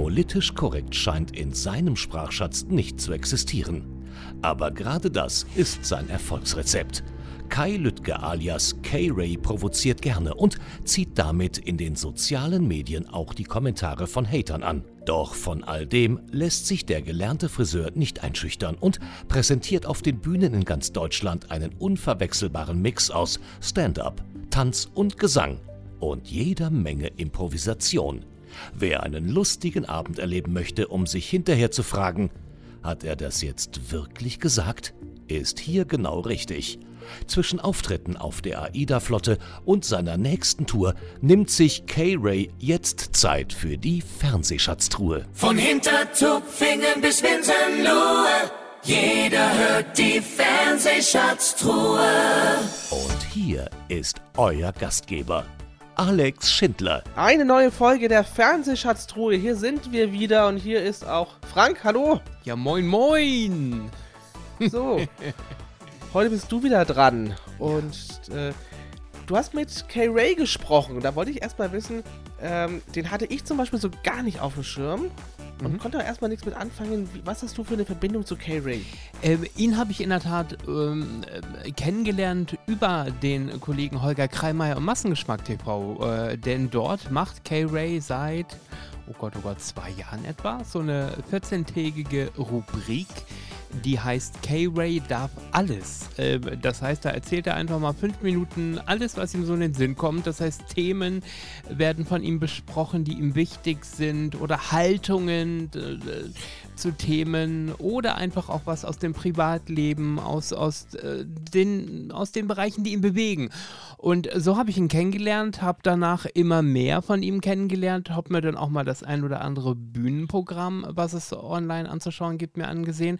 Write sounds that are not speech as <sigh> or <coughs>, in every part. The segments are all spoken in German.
Politisch korrekt scheint in seinem Sprachschatz nicht zu existieren. Aber gerade das ist sein Erfolgsrezept. Kai Lüttke alias K-Ray provoziert gerne und zieht damit in den sozialen Medien auch die Kommentare von Hatern an. Doch von all dem lässt sich der gelernte Friseur nicht einschüchtern und präsentiert auf den Bühnen in ganz Deutschland einen unverwechselbaren Mix aus Stand-up, Tanz und Gesang und jeder Menge Improvisation. Wer einen lustigen Abend erleben möchte, um sich hinterher zu fragen, hat er das jetzt wirklich gesagt? Ist hier genau richtig. Zwischen Auftritten auf der AIDA-Flotte und seiner nächsten Tour nimmt sich K-Ray jetzt Zeit für die Fernsehschatztruhe. Von Hintertupfingen bis Winsenlohe, jeder hört die Fernsehschatztruhe. Und hier ist euer Gastgeber, Alex Schindler. Eine neue Folge der Fernsehschatztruhe. Hier sind wir wieder und hier ist auch Frank. Hallo. Ja, moin, moin. So, <laughs> heute bist du wieder dran. Und äh, du hast mit Kay Ray gesprochen. Da wollte ich erstmal wissen, ähm, den hatte ich zum Beispiel so gar nicht auf dem Schirm. Und mhm. konnte erstmal nichts mit anfangen. Was hast du für eine Verbindung zu Kay Ray? Ähm, ihn habe ich in der Tat ähm, äh, kennengelernt über den Kollegen Holger Kreimeier und Massengeschmack TV. Äh, denn dort macht Kay Ray seit, oh Gott, oh Gott, zwei Jahren etwa so eine 14-tägige Rubrik die heißt K-Ray darf alles. Ähm, das heißt, da erzählt er einfach mal fünf Minuten alles, was ihm so in den Sinn kommt. Das heißt, Themen werden von ihm besprochen, die ihm wichtig sind oder Haltungen zu Themen oder einfach auch was aus dem Privatleben, aus, aus, äh, den, aus den Bereichen, die ihn bewegen. Und so habe ich ihn kennengelernt, habe danach immer mehr von ihm kennengelernt, habe mir dann auch mal das ein oder andere Bühnenprogramm, was es online anzuschauen gibt, mir angesehen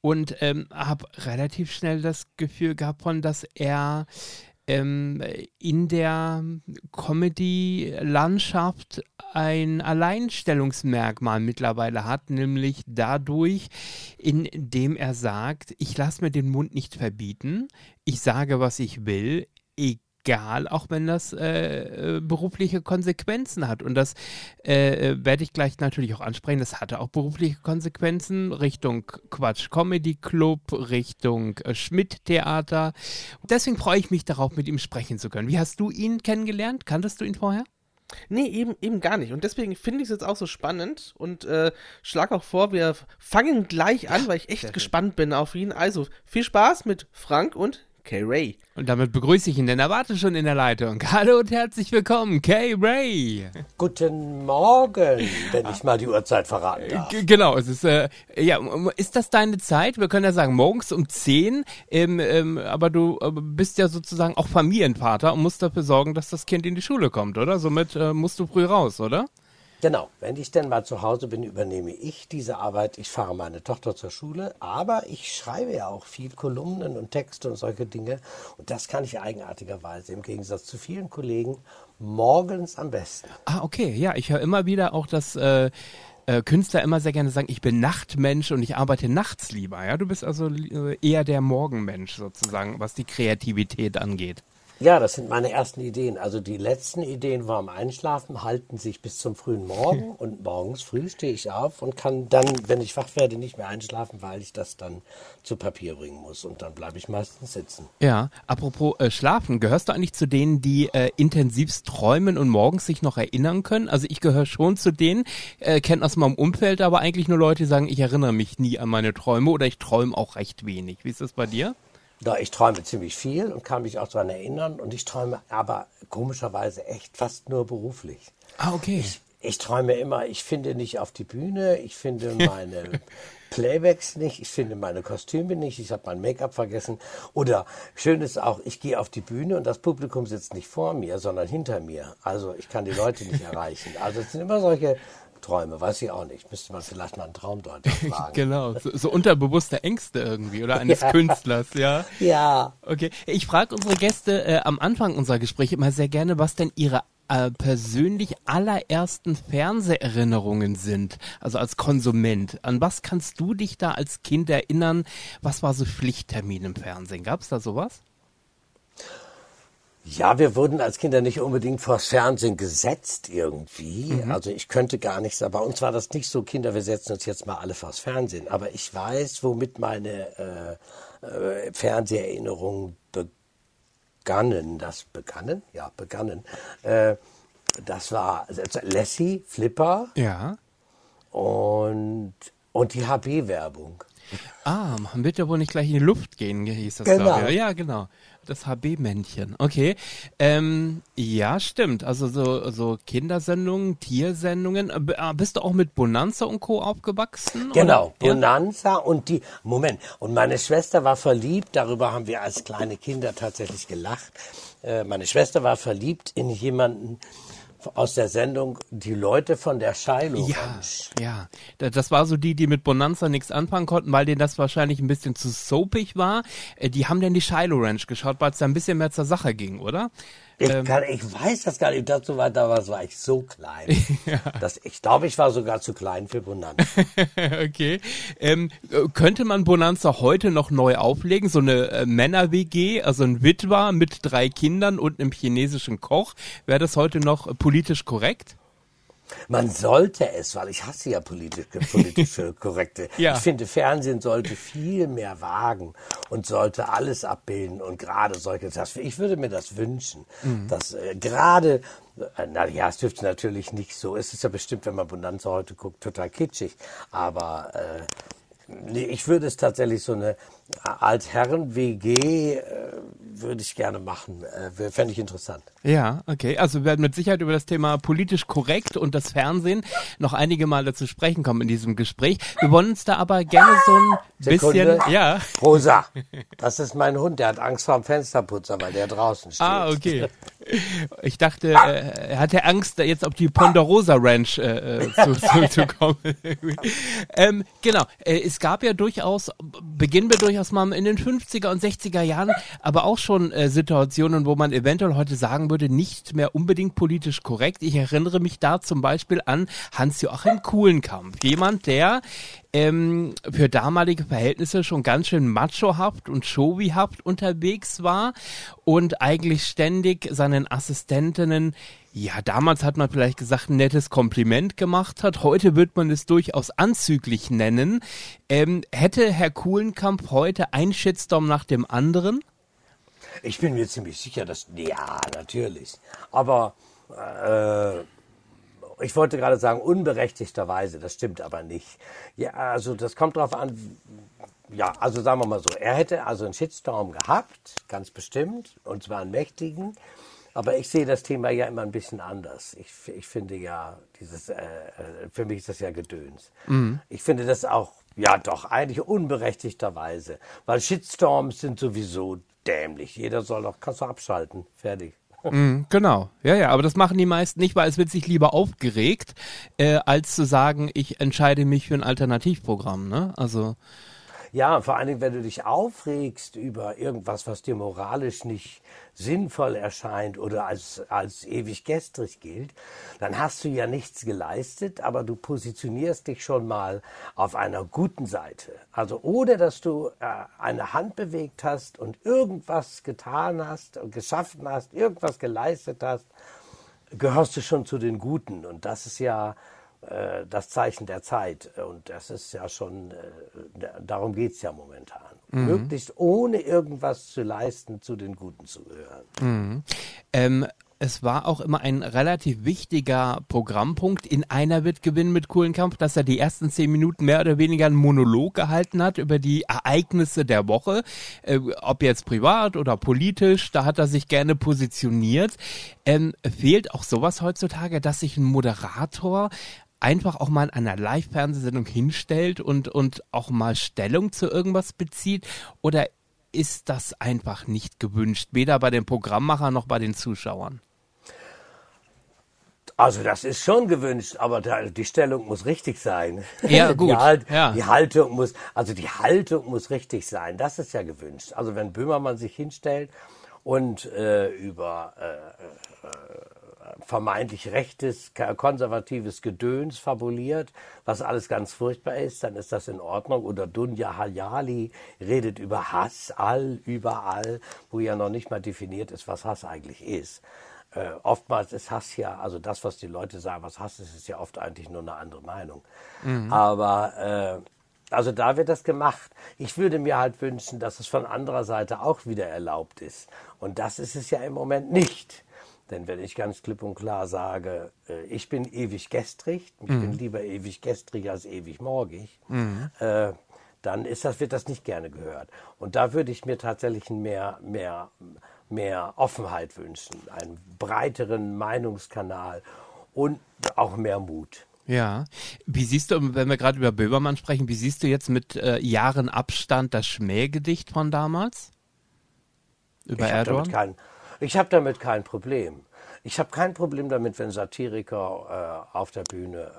und ähm, habe relativ schnell das Gefühl gehabt von, dass er ähm, in der Comedy-Landschaft ein Alleinstellungsmerkmal mittlerweile hat, nämlich dadurch, indem er sagt, ich lasse mir den Mund nicht verbieten, ich sage, was ich will, egal egal, auch wenn das äh, äh, berufliche Konsequenzen hat. Und das äh, äh, werde ich gleich natürlich auch ansprechen. Das hatte auch berufliche Konsequenzen Richtung Quatsch Comedy Club, Richtung äh, Schmidt Theater. Deswegen freue ich mich darauf, mit ihm sprechen zu können. Wie hast du ihn kennengelernt? Kanntest du ihn vorher? Nee, eben, eben gar nicht. Und deswegen finde ich es jetzt auch so spannend und äh, schlag auch vor, wir fangen gleich an, ja, weil ich echt gespannt bin auf ihn. Also viel Spaß mit Frank und Kay Ray. Und damit begrüße ich ihn, denn er wartet schon in der Leitung. <laughs> Hallo und herzlich willkommen, Kay Ray. Guten Morgen, wenn ich mal die Uhrzeit verraten darf. G genau, es ist, äh, ja, ist das deine Zeit? Wir können ja sagen, morgens um 10, ähm, ähm, aber du äh, bist ja sozusagen auch Familienvater und musst dafür sorgen, dass das Kind in die Schule kommt, oder? Somit äh, musst du früh raus, oder? Genau, wenn ich denn mal zu Hause bin, übernehme ich diese Arbeit. Ich fahre meine Tochter zur Schule, aber ich schreibe ja auch viel Kolumnen und Texte und solche Dinge. Und das kann ich eigenartigerweise im Gegensatz zu vielen Kollegen morgens am besten. Ah, okay, ja, ich höre immer wieder auch, dass äh, äh, Künstler immer sehr gerne sagen, ich bin Nachtmensch und ich arbeite nachts lieber. Ja, du bist also äh, eher der Morgenmensch sozusagen, was die Kreativität angeht. Ja, das sind meine ersten Ideen. Also die letzten Ideen vorm Einschlafen halten sich bis zum frühen Morgen und morgens früh stehe ich auf und kann dann, wenn ich wach werde, nicht mehr einschlafen, weil ich das dann zu Papier bringen muss und dann bleibe ich meistens sitzen. Ja, apropos äh, Schlafen, gehörst du eigentlich zu denen, die äh, intensivst träumen und morgens sich noch erinnern können? Also ich gehöre schon zu denen, äh, kennt aus meinem Umfeld, aber eigentlich nur Leute, die sagen, ich erinnere mich nie an meine Träume oder ich träume auch recht wenig. Wie ist das bei dir? Ja, ich träume ziemlich viel und kann mich auch daran erinnern. Und ich träume aber komischerweise echt fast nur beruflich. Ah, okay. Ich, ich träume immer, ich finde nicht auf die Bühne, ich finde <laughs> meine Playbacks nicht, ich finde meine Kostüme nicht, ich habe mein Make-up vergessen. Oder schön ist auch, ich gehe auf die Bühne und das Publikum sitzt nicht vor mir, sondern hinter mir. Also ich kann die Leute nicht <laughs> erreichen. Also es sind immer solche Träume, weiß ich auch nicht. Müsste man vielleicht mal einen Traumdeuter <laughs> fragen. genau, so, so, unterbewusste Ängste irgendwie oder eines <laughs> ja. Künstlers, ja? Ja. Okay, ich frage unsere Gäste äh, am Anfang unserer Gespräche immer sehr gerne, was denn ihre äh, persönlich allerersten Fernseherinnerungen sind, also als Konsument. An was kannst du dich da als Kind erinnern? Was war so Pflichttermin im Fernsehen? Gab es da sowas? Ja, wir wurden als Kinder nicht unbedingt vors Fernsehen gesetzt irgendwie. Also ich könnte gar nichts, aber bei uns war das nicht so, Kinder, wir setzen uns jetzt mal alle vors Fernsehen. Aber ich weiß, womit meine äh, äh, Fernseherinnerungen begannen. Das begannen? Ja, begannen. Äh, das war also Lassie, Flipper Ja. und, und die HB-Werbung. Ah, man wird ja wohl nicht gleich in die Luft gehen, hieß das, Genau. glaube ich. Ja, genau. Das HB-Männchen. Okay. Ähm, ja, stimmt. Also so, so Kindersendungen, Tiersendungen. Äh, äh, Bist du auch mit Bonanza und Co. aufgewachsen? Genau, Oder? Bonanza und die, Moment, und meine Schwester war verliebt, darüber haben wir als kleine Kinder tatsächlich gelacht. Äh, meine Schwester war verliebt in jemanden aus der Sendung Die Leute von der Shiloh Ja, Ranch. ja. Da- Das war so die, die mit Bonanza nichts anfangen konnten, weil denen das wahrscheinlich ein bisschen zu soapig war. Äh, Die haben dann die Shiloh Ranch geschaut, weil es da ein bisschen mehr zur Sache ging, oder? Ich, Ähm. kann, ich weiß das gar nicht, dazu war, damals war ich so klein. <laughs> dass, ich glaube, ich war sogar zu klein für Bonanza. <laughs> okay. Ähm, äh, könnte man Bonanza heute noch neu auflegen? So eine äh, Männer-WG, also ein Witwer mit drei Kindern und einem chinesischen Koch. Wäre das heute noch äh, politisch korrekt? Man sollte es, weil ich hasse ja politisch, politische <laughs> korrekte. Ja. Ich finde, Fernsehen sollte viel mehr wagen und sollte alles abbilden und gerade solche, das, ich würde mir das wünschen, dass äh, gerade, äh, na ja, es dürfte natürlich nicht so, es ist ja bestimmt, wenn man Bonanza heute guckt, total kitschig, aber äh, ich würde es tatsächlich so eine Altherren-WG äh, würde ich gerne machen, äh, fände ich interessant. Ja, okay. Also wir werden mit Sicherheit über das Thema politisch korrekt und das Fernsehen noch einige Male zu sprechen kommen in diesem Gespräch. Wir wollen uns da aber gerne so ein Sekunde. bisschen, ja. Rosa, das ist mein Hund, der hat Angst vor dem Fensterputzer, weil der draußen steht. Ah, okay. Ich dachte, äh, er hatte Angst, da jetzt auf die Ponderosa Ranch äh, äh, zu, zu, zu kommen. <laughs> ähm, genau, äh, es gab ja durchaus, beginnen wir durchaus mal in den 50er und 60er Jahren, aber auch schon äh, Situationen, wo man eventuell heute sagen würde, nicht mehr unbedingt politisch korrekt. Ich erinnere mich da zum Beispiel an Hans-Joachim Kuhlenkampf. Jemand, der ähm, für damalige Verhältnisse schon ganz schön machohaft und showyhaft unterwegs war und eigentlich ständig seinen Assistentinnen, ja, damals hat man vielleicht gesagt, ein nettes Kompliment gemacht hat. Heute wird man es durchaus anzüglich nennen. Ähm, hätte Herr Kuhlenkamp heute ein Shitstorm nach dem anderen? Ich bin mir ziemlich sicher, dass. Ja, natürlich. Aber äh, ich wollte gerade sagen, unberechtigterweise, das stimmt aber nicht. Ja, also das kommt drauf an. Ja, also sagen wir mal so, er hätte also einen Shitstorm gehabt, ganz bestimmt, und zwar einen mächtigen. Aber ich sehe das Thema ja immer ein bisschen anders. Ich, ich finde ja, dieses, äh, äh, für mich ist das ja Gedöns. Ich finde das auch, ja doch, eigentlich unberechtigterweise. Weil Shitstorms sind sowieso dämlich. Jeder soll doch, kannst du abschalten. Fertig. Mhm, genau, ja, ja, aber das machen die meisten nicht, weil es wird sich lieber aufgeregt, äh, als zu sagen, ich entscheide mich für ein Alternativprogramm, ne? Also, Ja, vor allen Dingen, wenn du dich aufregst über irgendwas, was dir moralisch nicht sinnvoll erscheint oder als, als ewig gestrig gilt, dann hast du ja nichts geleistet, aber du positionierst dich schon mal auf einer guten Seite. Also ohne, dass du äh, eine Hand bewegt hast und irgendwas getan hast und geschaffen hast, irgendwas geleistet hast, gehörst du schon zu den Guten. Und das ist ja das Zeichen der Zeit. Und das ist ja schon, äh, darum geht's ja momentan. Möglichst ohne irgendwas zu leisten, zu den Guten zu gehören. ähm, es war auch immer ein relativ wichtiger Programmpunkt. In einer wird gewinnen mit Kuhlenkampf, dass er die ersten zehn Minuten mehr oder weniger einen Monolog gehalten hat über die Ereignisse der Woche, äh, ob jetzt privat oder politisch. Da hat er sich gerne positioniert. Ähm, fehlt auch sowas heutzutage, dass sich ein Moderator einfach auch mal in einer Live-Fernsehsendung hinstellt und, und auch mal Stellung zu irgendwas bezieht? Oder ist das einfach nicht gewünscht, weder bei den Programmmachern noch bei den Zuschauern? Also das ist schon gewünscht, aber die Stellung muss richtig sein. Ja, <laughs> gut, Die, halt, ja. die Haltung muss, also die Haltung muss richtig sein. Das ist ja gewünscht. Also wenn Böhmermann sich hinstellt und äh, über äh, äh, vermeintlich rechtes, konservatives Gedöns fabuliert, was alles ganz furchtbar ist, dann ist das in Ordnung. Oder Dunja Hayali redet über Hass all, überall, wo ja noch nicht mal definiert ist, was Hass eigentlich ist. Äh, oftmals ist Hass ja, also das, was die Leute sagen, was Hass ist, ist ja oft eigentlich nur eine andere Meinung. Mhm. Aber äh, also da wird das gemacht. Ich würde mir halt wünschen, dass es von anderer Seite auch wieder erlaubt ist. Und das ist es ja im Moment nicht. Denn wenn ich ganz klipp und klar sage, äh, ich bin ewig gestrig, ich mhm. bin lieber ewig gestrig als ewig morgig, mhm. äh, dann ist das, wird das nicht gerne gehört. Und da würde ich mir tatsächlich mehr, mehr, mehr Offenheit wünschen, einen breiteren Meinungskanal und auch mehr Mut. Ja. Wie siehst du, wenn wir gerade über Böhmermann sprechen, wie siehst du jetzt mit äh, Jahren Abstand das Schmähgedicht von damals? Über ich Erdogan? Ich habe damit kein Problem. Ich habe kein Problem damit, wenn Satiriker äh, auf der Bühne,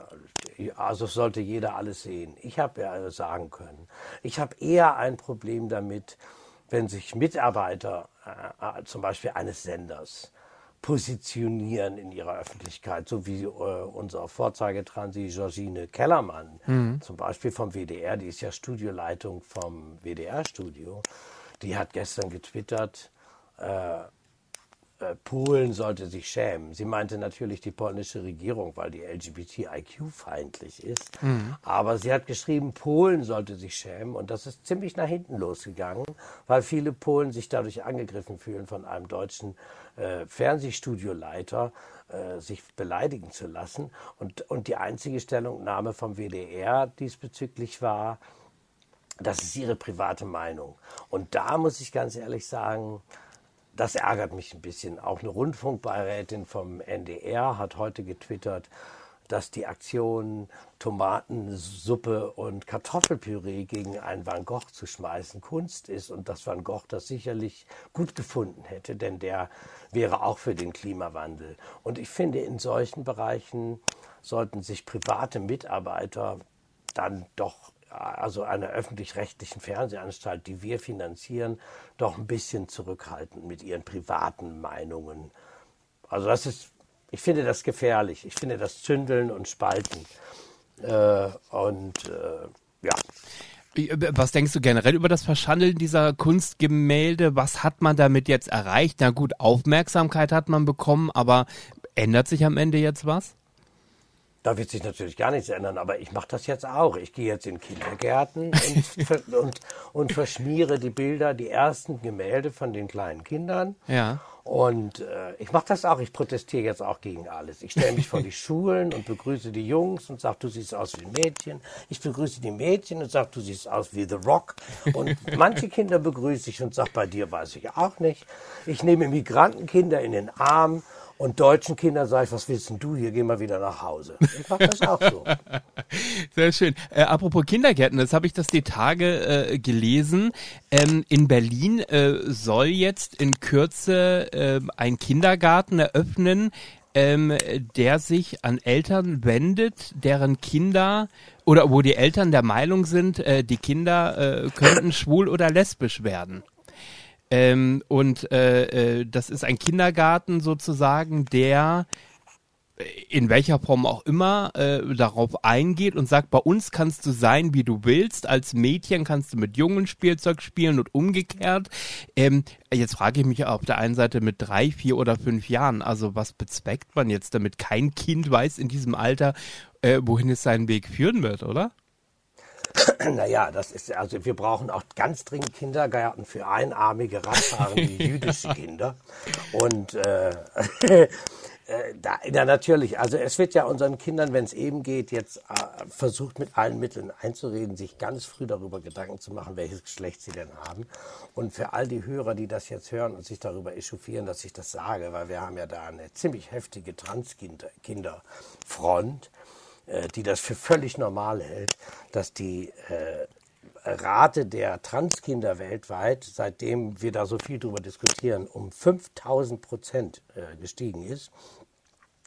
also sollte jeder alles sehen. Ich habe ja sagen können. Ich habe eher ein Problem damit, wenn sich Mitarbeiter äh, äh zum Beispiel eines Senders positionieren in ihrer Öffentlichkeit, so wie äh, unser Vorzeigetransi Georgine Kellermann, mhm. zum Beispiel vom WDR, die ist ja Studioleitung vom WDR-Studio, die hat gestern getwittert, äh, Polen sollte sich schämen. Sie meinte natürlich die polnische Regierung, weil die LGBTIQ-feindlich ist. Mhm. Aber sie hat geschrieben, Polen sollte sich schämen. Und das ist ziemlich nach hinten losgegangen, weil viele Polen sich dadurch angegriffen fühlen von einem deutschen äh, Fernsehstudioleiter, äh, sich beleidigen zu lassen. Und, und die einzige Stellungnahme vom WDR diesbezüglich war, das ist ihre private Meinung. Und da muss ich ganz ehrlich sagen, das ärgert mich ein bisschen. Auch eine Rundfunkbeirätin vom NDR hat heute getwittert, dass die Aktion Tomatensuppe und Kartoffelpüree gegen einen Van Gogh zu schmeißen Kunst ist und dass Van Gogh das sicherlich gut gefunden hätte, denn der wäre auch für den Klimawandel. Und ich finde, in solchen Bereichen sollten sich private Mitarbeiter dann doch also einer öffentlich-rechtlichen Fernsehanstalt, die wir finanzieren, doch ein bisschen zurückhalten mit ihren privaten Meinungen. Also das ist, ich finde das gefährlich. Ich finde das Zündeln und Spalten. Äh, und äh, ja. Was denkst du generell über das Verschandeln dieser Kunstgemälde? Was hat man damit jetzt erreicht? Na gut, Aufmerksamkeit hat man bekommen, aber ändert sich am Ende jetzt was? Da wird sich natürlich gar nichts ändern, aber ich mache das jetzt auch. Ich gehe jetzt in Kindergärten und, <laughs> und, und, verschmiere die Bilder, die ersten Gemälde von den kleinen Kindern. Ja. Und äh, ich mache das auch. Ich protestiere jetzt auch gegen alles. Ich stelle mich vor die <laughs> Schulen und begrüße die Jungs und sage, du siehst aus wie ein Mädchen. Ich begrüße die Mädchen und sage, du siehst aus wie The Rock. Und <laughs> manche Kinder begrüße ich und sage, bei dir weiß ich auch nicht. Ich nehme Migrantenkinder in den Arm und deutschen Kindern sage ich, was willst denn du hier? Geh mal wieder nach Hause. Ich mache das auch so. <laughs> Sehr schön. Äh, apropos Kindergärten, das habe ich das die Tage äh, gelesen. Ähm, in Berlin äh, soll jetzt in Kürze äh, ein Kindergarten eröffnen, ähm, der sich an Eltern wendet, deren Kinder oder wo die Eltern der Meinung sind, äh, die Kinder äh, könnten schwul oder lesbisch werden. Ähm, und äh, äh, das ist ein Kindergarten sozusagen, der äh, in welcher Form auch immer äh, darauf eingeht und sagt, bei uns kannst du sein, wie du willst. Als Mädchen kannst du mit Jungen Spielzeug spielen und umgekehrt. Ähm, jetzt frage ich mich auf der einen Seite mit drei, vier oder fünf Jahren, also was bezweckt man jetzt damit? Kein Kind weiß in diesem Alter, äh, wohin es seinen Weg führen wird, oder? <clears throat> Naja, das ist also wir brauchen auch ganz dringend Kindergärten für einarmige, radfahrende <laughs> jüdische <laughs> Kinder. Und äh, <laughs> äh, da, ja, natürlich, also es wird ja unseren Kindern, wenn es eben geht, jetzt äh, versucht mit allen Mitteln einzureden, sich ganz früh darüber Gedanken zu machen, welches Geschlecht sie denn haben. Und für all die Hörer, die das jetzt hören und sich darüber echauffieren, dass ich das sage, weil wir haben ja da eine ziemlich heftige Transkinderfront, die das für völlig normal hält, dass die äh, Rate der Transkinder weltweit, seitdem wir da so viel drüber diskutieren, um 5000 Prozent äh, gestiegen ist.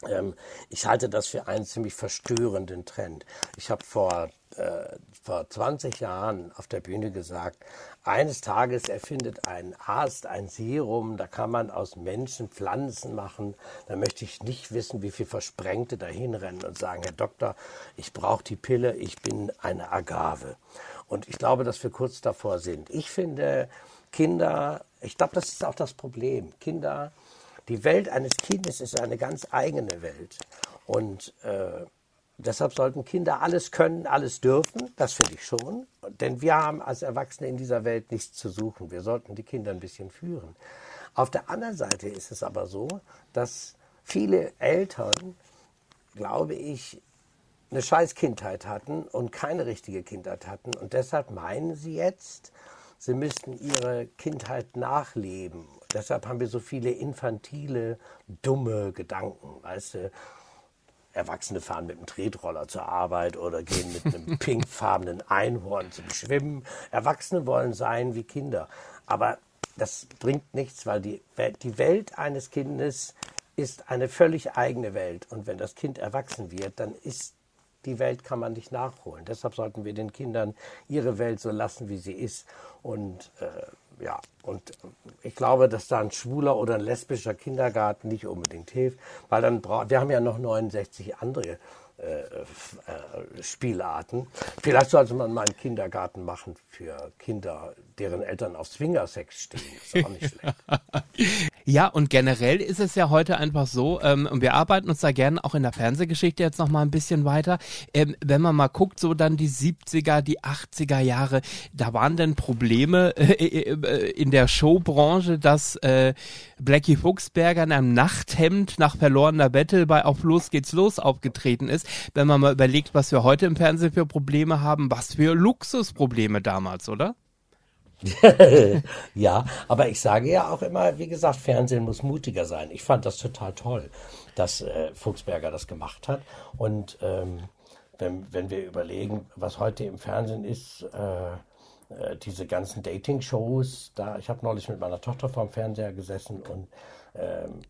Ähm, ich halte das für einen ziemlich verstörenden Trend. Ich habe vor äh, vor 20 Jahren auf der Bühne gesagt, eines Tages erfindet ein Arzt ein Serum, da kann man aus Menschen Pflanzen machen. Da möchte ich nicht wissen, wie viele Versprengte dahin rennen und sagen, Herr Doktor, ich brauche die Pille, ich bin eine Agave. Und ich glaube, dass wir kurz davor sind. Ich finde, Kinder, ich glaube, das ist auch das Problem. Kinder, die Welt eines Kindes ist eine ganz eigene Welt. Und äh, Deshalb sollten Kinder alles können, alles dürfen. Das finde ich schon. Denn wir haben als Erwachsene in dieser Welt nichts zu suchen. Wir sollten die Kinder ein bisschen führen. Auf der anderen Seite ist es aber so, dass viele Eltern, glaube ich, eine scheiß Kindheit hatten und keine richtige Kindheit hatten. Und deshalb meinen sie jetzt, sie müssten ihre Kindheit nachleben. Deshalb haben wir so viele infantile, dumme Gedanken. Weißt du, Erwachsene fahren mit einem Tretroller zur Arbeit oder gehen mit einem <laughs> pinkfarbenen Einhorn zum Schwimmen. Erwachsene wollen sein wie Kinder. Aber das bringt nichts, weil die, die Welt eines Kindes ist eine völlig eigene Welt. Und wenn das Kind erwachsen wird, dann ist die Welt kann man nicht nachholen. Deshalb sollten wir den Kindern ihre Welt so lassen, wie sie ist. Und äh, ja, und ich glaube, dass da ein schwuler oder ein lesbischer Kindergarten nicht unbedingt hilft, weil dann braucht, wir haben ja noch 69 andere äh, äh, Spielarten. Vielleicht sollte man mal einen Kindergarten machen für Kinder, deren Eltern auf Swingersex stehen. Ist auch nicht schlecht. <laughs> Ja, und generell ist es ja heute einfach so, ähm, und wir arbeiten uns da gerne auch in der Fernsehgeschichte jetzt noch mal ein bisschen weiter. Ähm, wenn man mal guckt, so dann die 70er, die 80er Jahre, da waren denn Probleme äh, äh, in der Showbranche, dass äh, Blackie Fuchsberger in einem Nachthemd nach verlorener Battle bei Auf Los geht's los aufgetreten ist. Wenn man mal überlegt, was wir heute im Fernsehen für Probleme haben, was für Luxusprobleme damals, oder? <laughs> ja, aber ich sage ja auch immer, wie gesagt, Fernsehen muss mutiger sein. Ich fand das total toll, dass äh, Fuchsberger das gemacht hat. Und ähm, wenn, wenn wir überlegen, was heute im Fernsehen ist, äh, äh diese ganzen Dating-Shows, da, ich habe neulich mit meiner Tochter vorm Fernseher gesessen und ähm,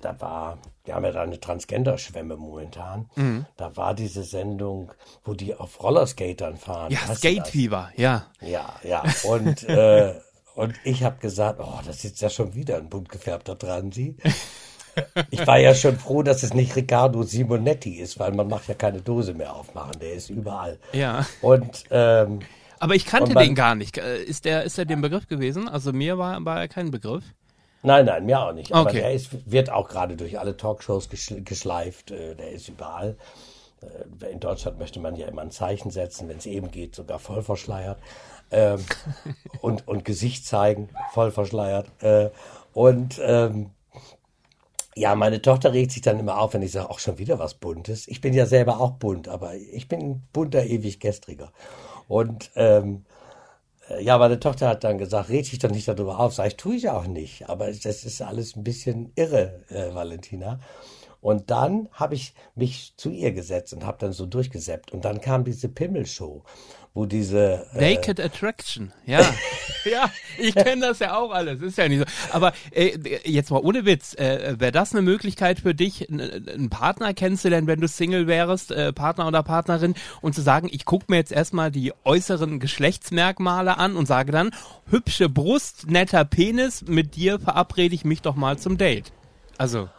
da war, wir haben ja da eine Transgender-Schwemme momentan. Mhm. Da war diese Sendung, wo die auf Rollerskatern fahren. Ja, Skate Fever, ja. Ja, ja. Und, äh, und ich habe gesagt, oh, das ist ja schon wieder ein bunt gefärbter Transi. Ich war ja schon froh, dass es nicht Riccardo Simonetti ist, weil man macht ja keine Dose mehr aufmachen. Der ist überall. Ja. Und ähm, aber ich kannte man, den gar nicht. Äh, ist der, ist der dem Begriff gewesen? Also mir war, war er kein Begriff. Nein, nein, mir auch nicht. Aber okay. der ist, wird auch gerade durch alle Talkshows geschleift. Äh, der ist überall. Äh, in Deutschland möchte man ja immer ein Zeichen setzen, wenn es eben geht, sogar voll verschleiert. Ähm, <laughs> und, und Gesicht zeigen, voll verschleiert. Äh, und ähm, ja, meine Tochter regt sich dann immer auf, wenn ich sage, auch schon wieder was Buntes. Ich bin ja selber auch bunt, aber ich bin ein bunter, ewig gestriger. Und ähm, äh, ja, meine Tochter hat dann gesagt, red dich doch nicht darüber auf. Sag ich, tue ich auch nicht. Aber das ist alles ein bisschen irre, äh, Valentina. Und dann habe ich mich zu ihr gesetzt und habe dann so durchgesäppt. Und dann kam diese Pimmelshow wo diese äh Naked Attraction, ja, <laughs> ja, ich kenne das ja auch alles, ist ja nicht so. Aber äh, jetzt mal ohne Witz, äh, wäre das eine Möglichkeit für dich, einen Partner kennenzulernen, wenn du Single wärst, äh, Partner oder Partnerin, und zu sagen, ich gucke mir jetzt erstmal die äußeren Geschlechtsmerkmale an und sage dann, hübsche Brust, netter Penis, mit dir verabrede ich mich doch mal zum Date. Also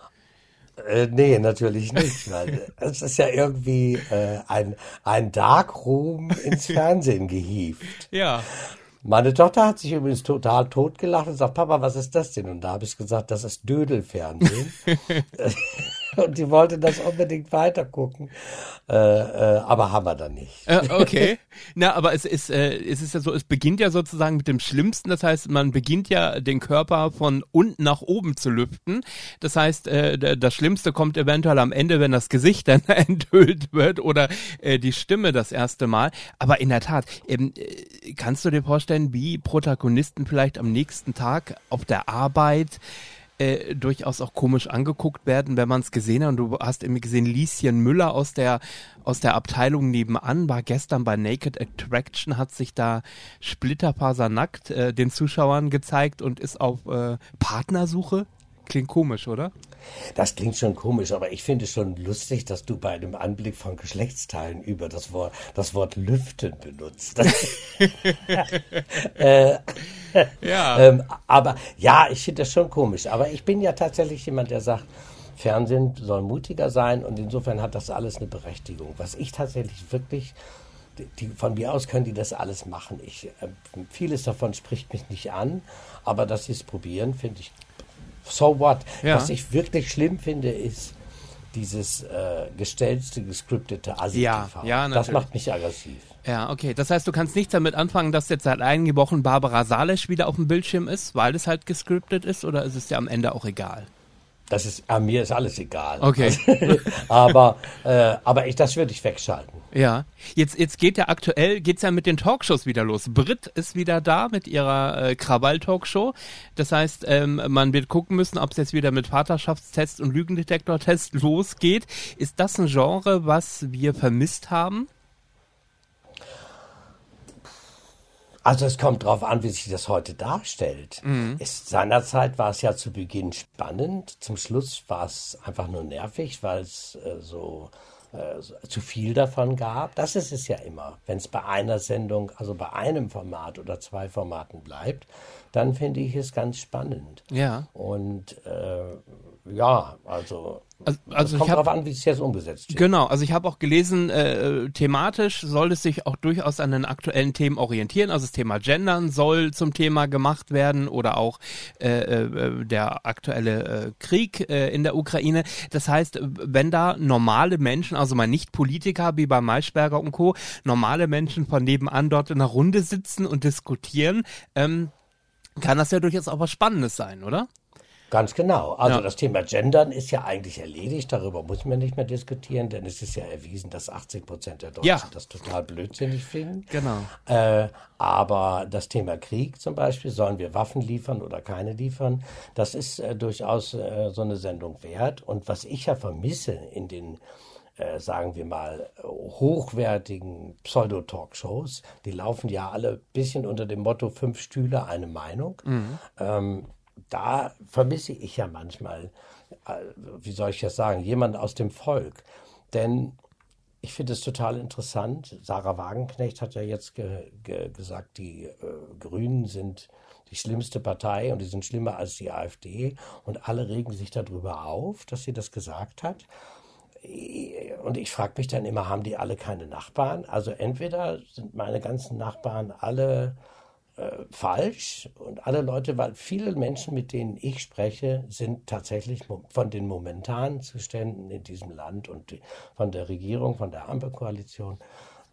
äh, nee, natürlich nicht, weil <laughs> es ist ja irgendwie äh, ein, ein Darkroom ins <laughs> Fernsehen gehievt. Ja. Meine Tochter hat sich übrigens total totgelacht und sagt, Papa, was ist das denn? Und da habe ich gesagt, das ist Dödelfernsehen. <laughs> und die wollte das unbedingt weitergucken. Äh, äh, aber haben wir dann nicht. Äh, okay. Na, aber es ist, äh, es ist ja so, es beginnt ja sozusagen mit dem Schlimmsten. Das heißt, man beginnt ja den Körper von unten nach oben zu lüften. Das heißt, äh, das Schlimmste kommt eventuell am Ende, wenn das Gesicht dann <laughs> enthüllt wird oder äh, die Stimme das erste Mal. Aber in der Tat, ähm, äh, kannst du dir vorstellen, wie Protagonisten vielleicht am nächsten Tag auf der Arbeit äh, durchaus auch komisch angeguckt werden, wenn man es gesehen hat. Und du hast irgendwie gesehen, Lieschen Müller aus der, aus der Abteilung nebenan war gestern bei Naked Attraction, hat sich da splitterfasernackt äh, den Zuschauern gezeigt und ist auf äh, Partnersuche. Klingt komisch, oder? Das klingt schon komisch, aber ich finde es schon lustig, dass du bei dem Anblick von Geschlechtsteilen über das Wort, das Wort lüften benutzt. <laughs> äh, <laughs> ja. <laughs> Ähm, aber ja, ich finde das schon komisch. Aber ich bin ja tatsächlich jemand, der sagt, Fernsehen soll mutiger sein und insofern hat das alles eine Berechtigung. Was ich tatsächlich wirklich die, von mir aus können die das alles machen. Ich, äh, vieles davon spricht mich nicht an, aber dass sie es probieren, finde ich so what. Ja. Was ich wirklich schlimm finde, ist dieses äh, gestellte, gescriptete asi ja, ja, Das macht mich aggressiv. Ja, okay. Das heißt, du kannst nicht damit anfangen, dass jetzt seit einigen Wochen Barbara Salesch wieder auf dem Bildschirm ist, weil es halt gescriptet ist, oder ist es dir am Ende auch egal? Das ist, äh, mir ist alles egal. Okay. <laughs> aber, äh, aber ich, das würde ich wegschalten. Ja. Jetzt, jetzt geht ja aktuell, geht's ja mit den Talkshows wieder los. Brit ist wieder da mit ihrer äh, Krawall-Talkshow. Das heißt, ähm, man wird gucken müssen, ob es jetzt wieder mit Vaterschaftstest und Lügendetektortest <laughs> losgeht. Ist das ein Genre, was wir vermisst haben? Also es kommt darauf an, wie sich das heute darstellt. Mhm. Es, seinerzeit war es ja zu Beginn spannend, zum Schluss war es einfach nur nervig, weil es äh, so äh, zu viel davon gab. Das ist es ja immer. Wenn es bei einer Sendung, also bei einem Format oder zwei Formaten bleibt, dann finde ich es ganz spannend. Ja. Und äh, ja, also, also, also kommt darauf an, wie es jetzt umgesetzt wird. Genau, also ich habe auch gelesen, äh, thematisch soll es sich auch durchaus an den aktuellen Themen orientieren. Also das Thema Gendern soll zum Thema gemacht werden oder auch äh, äh, der aktuelle äh, Krieg äh, in der Ukraine. Das heißt, wenn da normale Menschen, also mal nicht Politiker wie bei Maischberger und Co., normale Menschen von nebenan dort in einer Runde sitzen und diskutieren, ähm, kann das ja durchaus auch was Spannendes sein, oder? Ganz genau. Also ja. das Thema Gendern ist ja eigentlich erledigt. Darüber muss man nicht mehr diskutieren, denn es ist ja erwiesen, dass 80 Prozent der Deutschen ja. das total blödsinnig finden. Genau. Äh, aber das Thema Krieg zum Beispiel, sollen wir Waffen liefern oder keine liefern, das ist äh, durchaus äh, so eine Sendung wert. Und was ich ja vermisse in den äh, sagen wir mal, hochwertigen Pseudo-Talkshows, die laufen ja alle ein bisschen unter dem Motto fünf Stühle, eine Meinung. Mhm. Ähm, da vermisse ich ja manchmal, äh, wie soll ich das sagen, jemand aus dem Volk. Denn ich finde es total interessant. Sarah Wagenknecht hat ja jetzt ge ge gesagt, die äh, Grünen sind die schlimmste Partei und die sind schlimmer als die AfD. Und alle regen sich darüber auf, dass sie das gesagt hat. Und ich frage mich dann immer, haben die alle keine Nachbarn? Also entweder sind meine ganzen Nachbarn alle äh, falsch und alle Leute, weil viele Menschen, mit denen ich spreche, sind tatsächlich von den momentanen Zuständen in diesem Land und die, von der Regierung, von der Ampelkoalition,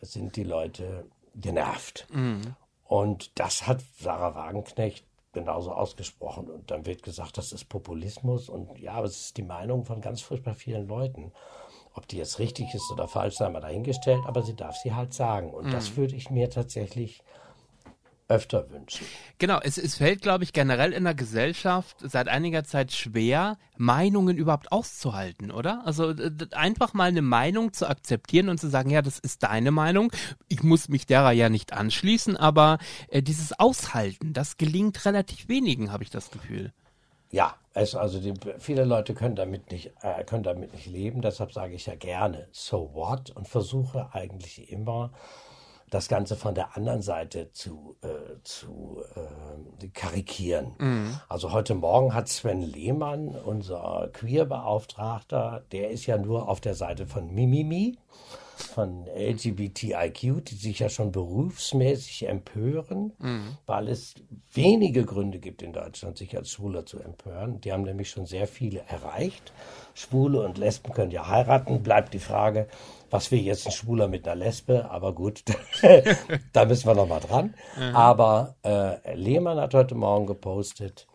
sind die Leute genervt. Mhm. Und das hat Sarah Wagenknecht genauso ausgesprochen. Und dann wird gesagt, das ist Populismus. Und ja, aber es ist die Meinung von ganz furchtbar vielen Leuten. Ob die jetzt richtig ist oder falsch, sei mal dahingestellt, aber sie darf sie halt sagen. Und mhm. das würde ich mir tatsächlich öfter wünschen. Genau, es, es fällt, glaube ich, generell in der Gesellschaft seit einiger Zeit schwer, Meinungen überhaupt auszuhalten, oder? Also einfach mal eine Meinung zu akzeptieren und zu sagen, ja, das ist deine Meinung, ich muss mich derer ja nicht anschließen, aber äh, dieses Aushalten, das gelingt relativ wenigen, habe ich das Gefühl. Ja, es, also die, viele Leute können damit nicht, äh, können damit nicht leben, deshalb sage ich ja gerne, so what? Und versuche eigentlich immer das Ganze von der anderen Seite zu, äh, zu äh, karikieren. Mhm. Also heute Morgen hat Sven Lehmann, unser Queer-Beauftragter, der ist ja nur auf der Seite von Mimimi, von LGBTIQ, die sich ja schon berufsmäßig empören, mhm. weil es wenige Gründe gibt in Deutschland, sich als Schwuler zu empören. Die haben nämlich schon sehr viele erreicht. Schwule und Lesben können ja heiraten. Bleibt die Frage, was will jetzt ein Schwuler mit einer Lesbe? Aber gut, <laughs> da <laughs> müssen wir noch mal dran. Mhm. Aber äh, Lehmann hat heute Morgen gepostet,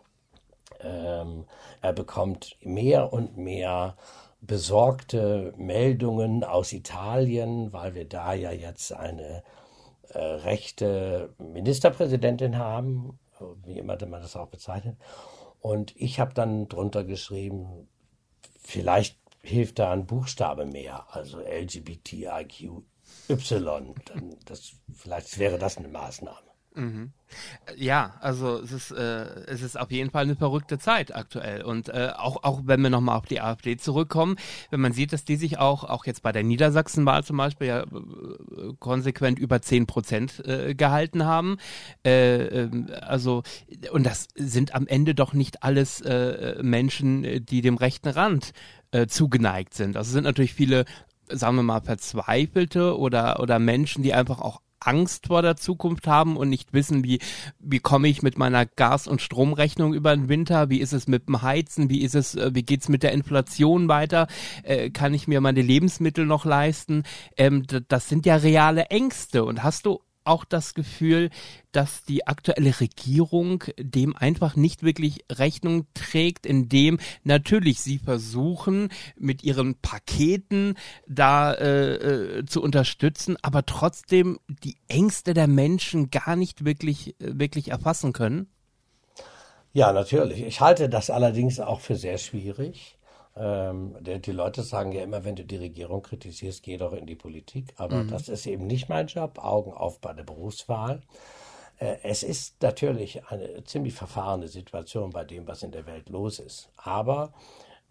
ähm, er bekommt mehr und mehr besorgte Meldungen aus Italien, weil wir da ja jetzt eine äh, rechte Ministerpräsidentin haben, wie immer man das auch bezeichnet. Und ich habe dann drunter geschrieben, vielleicht hilft da ein Buchstabe mehr, also LGBTIQY. Das, vielleicht wäre das eine Maßnahme. Mhm. Ja, also es ist, äh, es ist auf jeden Fall eine verrückte Zeit aktuell. Und äh, auch, auch wenn wir nochmal auf die AfD zurückkommen, wenn man sieht, dass die sich auch, auch jetzt bei der Niedersachsenwahl zum Beispiel ja äh, konsequent über 10 Prozent äh, gehalten haben. Äh, ähm, also, und das sind am Ende doch nicht alles äh, Menschen, die dem rechten Rand äh, zugeneigt sind. Also sind natürlich viele sagen wir mal, Verzweifelte oder, oder Menschen, die einfach auch Angst vor der Zukunft haben und nicht wissen, wie, wie komme ich mit meiner Gas- und Stromrechnung über den Winter, wie ist es mit dem Heizen, wie ist es, äh, wie geht's mit der Inflation weiter, äh, kann ich mir meine Lebensmittel noch leisten? Ähm, das sind ja reale Ängste. Und hast du auch das Gefühl, dass die aktuelle Regierung dem einfach nicht wirklich Rechnung trägt, indem natürlich sie versuchen, mit ihren Paketen da äh, äh, zu unterstützen, aber trotzdem die Ängste der Menschen gar nicht wirklich, wirklich erfassen können? Ja, natürlich. Ich halte das allerdings auch für sehr schwierig. Ähm, die, Leute sagen ja immer, wenn du die Regierung kritisierst, geh doch in die Politik. Aber mhm. das ist eben nicht mein Job. Augen auf bei der Berufswahl. Äh, es ist natürlich eine ziemlich verfahrene Situation bei dem, was in der Welt los ist. Aber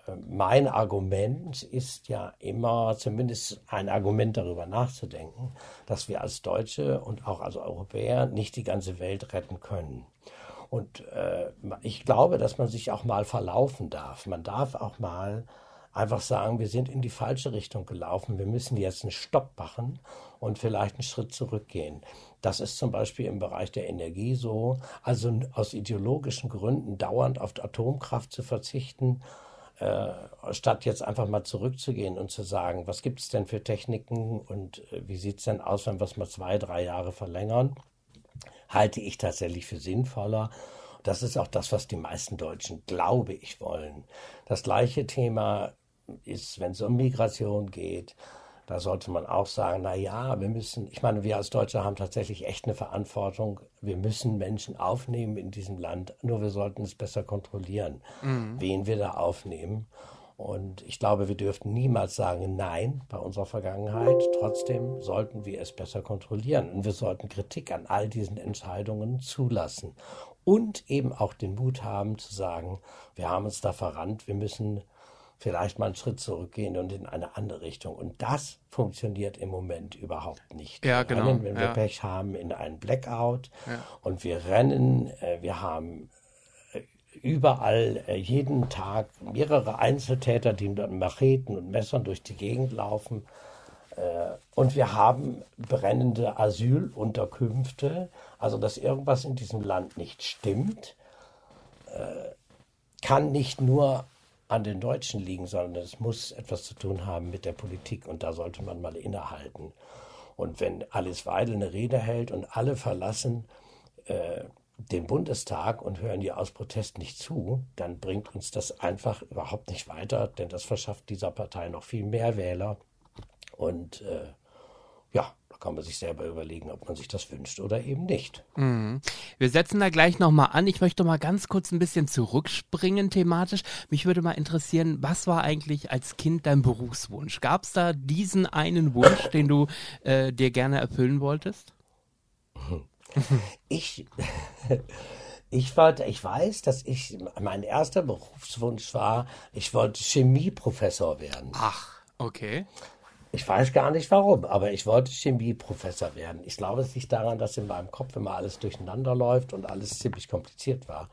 äh, mein Argument ist ja immer zumindest ein Argument darüber nachzudenken, dass wir als Deutsche und auch als Europäer nicht die ganze Welt retten können. Und äh, ich glaube, dass man sich auch mal verlaufen darf. Man darf auch mal einfach sagen, wir sind in die falsche Richtung gelaufen. Wir müssen jetzt einen Stopp machen und vielleicht einen Schritt zurückgehen. Das ist zum Beispiel im Bereich der Energie so. Also aus ideologischen Gründen dauernd auf Atomkraft zu verzichten, äh, statt jetzt einfach mal zurückzugehen und zu sagen, was gibt es denn für Techniken und äh, wie sieht es denn aus, wenn wir es mal zwei, drei Jahre verlängern halte ich tatsächlich für sinnvoller. Das ist auch das, was die meisten Deutschen, glaube ich, wollen. Das gleiche Thema ist, wenn es um Migration geht. Da sollte man auch sagen, na ja, wir müssen, ich meine, wir als Deutsche haben tatsächlich echt eine Verantwortung. Wir müssen Menschen aufnehmen in diesem Land, nur wir sollten es besser kontrollieren, mhm. wen wir da aufnehmen. Und ich glaube, wir dürften niemals sagen Nein bei unserer Vergangenheit. Trotzdem sollten wir es besser kontrollieren. Und wir sollten Kritik an all diesen Entscheidungen zulassen. Und eben auch den Mut haben zu sagen, wir haben uns da verrannt, wir müssen vielleicht mal einen Schritt zurückgehen und in eine andere Richtung. Und das funktioniert im Moment überhaupt nicht. Ja, genau. Rennen, wenn wir ja. Pech haben, in einen Blackout ja. und wir rennen, äh, wir haben überall äh, jeden Tag mehrere Einzeltäter, die mit Macheten und Messern durch die Gegend laufen. Äh, und wir haben brennende Asylunterkünfte. Also, dass irgendwas in diesem Land nicht stimmt, äh, kann nicht nur an den Deutschen liegen, sondern es muss etwas zu tun haben mit der Politik. Und da sollte man mal innehalten. Und wenn Alice Weidel eine Rede hält und alle verlassen äh, den Bundestag und hören ihr aus Protest nicht zu, dann bringt uns das einfach überhaupt nicht weiter, denn das verschafft dieser Partei noch viel mehr Wähler. Und äh, ja, da kann man sich selber überlegen, ob man sich das wünscht oder eben nicht. Mhm. Wir setzen da gleich nochmal an. Ich möchte mal ganz kurz ein bisschen zurückspringen thematisch. Mich würde mal interessieren, was war eigentlich als Kind dein Berufswunsch? Gab es da diesen einen Wunsch, den du äh, dir gerne erfüllen wolltest? <laughs> ich, <laughs> ich wollte, ich weiß, dass ich, mein erster Berufswunsch war, ich wollte Chemieprofessor werden. Ach, okay. Ich weiß gar nicht warum, aber ich wollte Chemieprofessor werden. Ich glaube, es liegt daran, dass in meinem Kopf immer alles durcheinander läuft und alles ziemlich kompliziert war.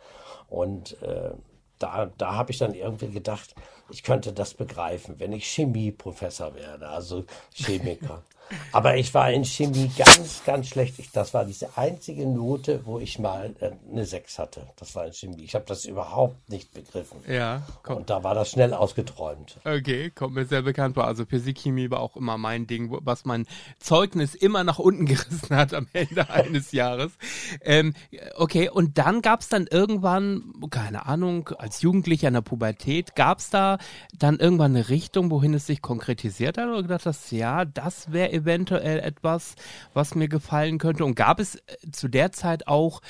Und äh, da, da habe ich dann irgendwie gedacht, ich könnte das begreifen, wenn ich Chemieprofessor werde, also Chemiker. <laughs> Aber ich war in Chemie ganz, ganz schlecht. Ich, das war diese einzige Note, wo ich mal äh, eine 6 hatte. Das war in Chemie. Ich habe das überhaupt nicht begriffen. Ja, komm. Und da war das schnell ausgeträumt. Okay, kommt mir sehr bekannt vor. Also Physik, Chemie war auch immer mein Ding, was mein Zeugnis immer nach unten <laughs> gerissen hat am Ende eines Jahres. Ähm, okay, und dann gab es dann irgendwann, keine Ahnung, als Jugendlicher in der Pubertät, gab es da dann irgendwann eine Richtung, wohin es sich konkretisiert hat? Oder gedacht hast, ja, das wäre eventuell etwas, was mir gefallen könnte? Und gab es äh, zu der Zeit auch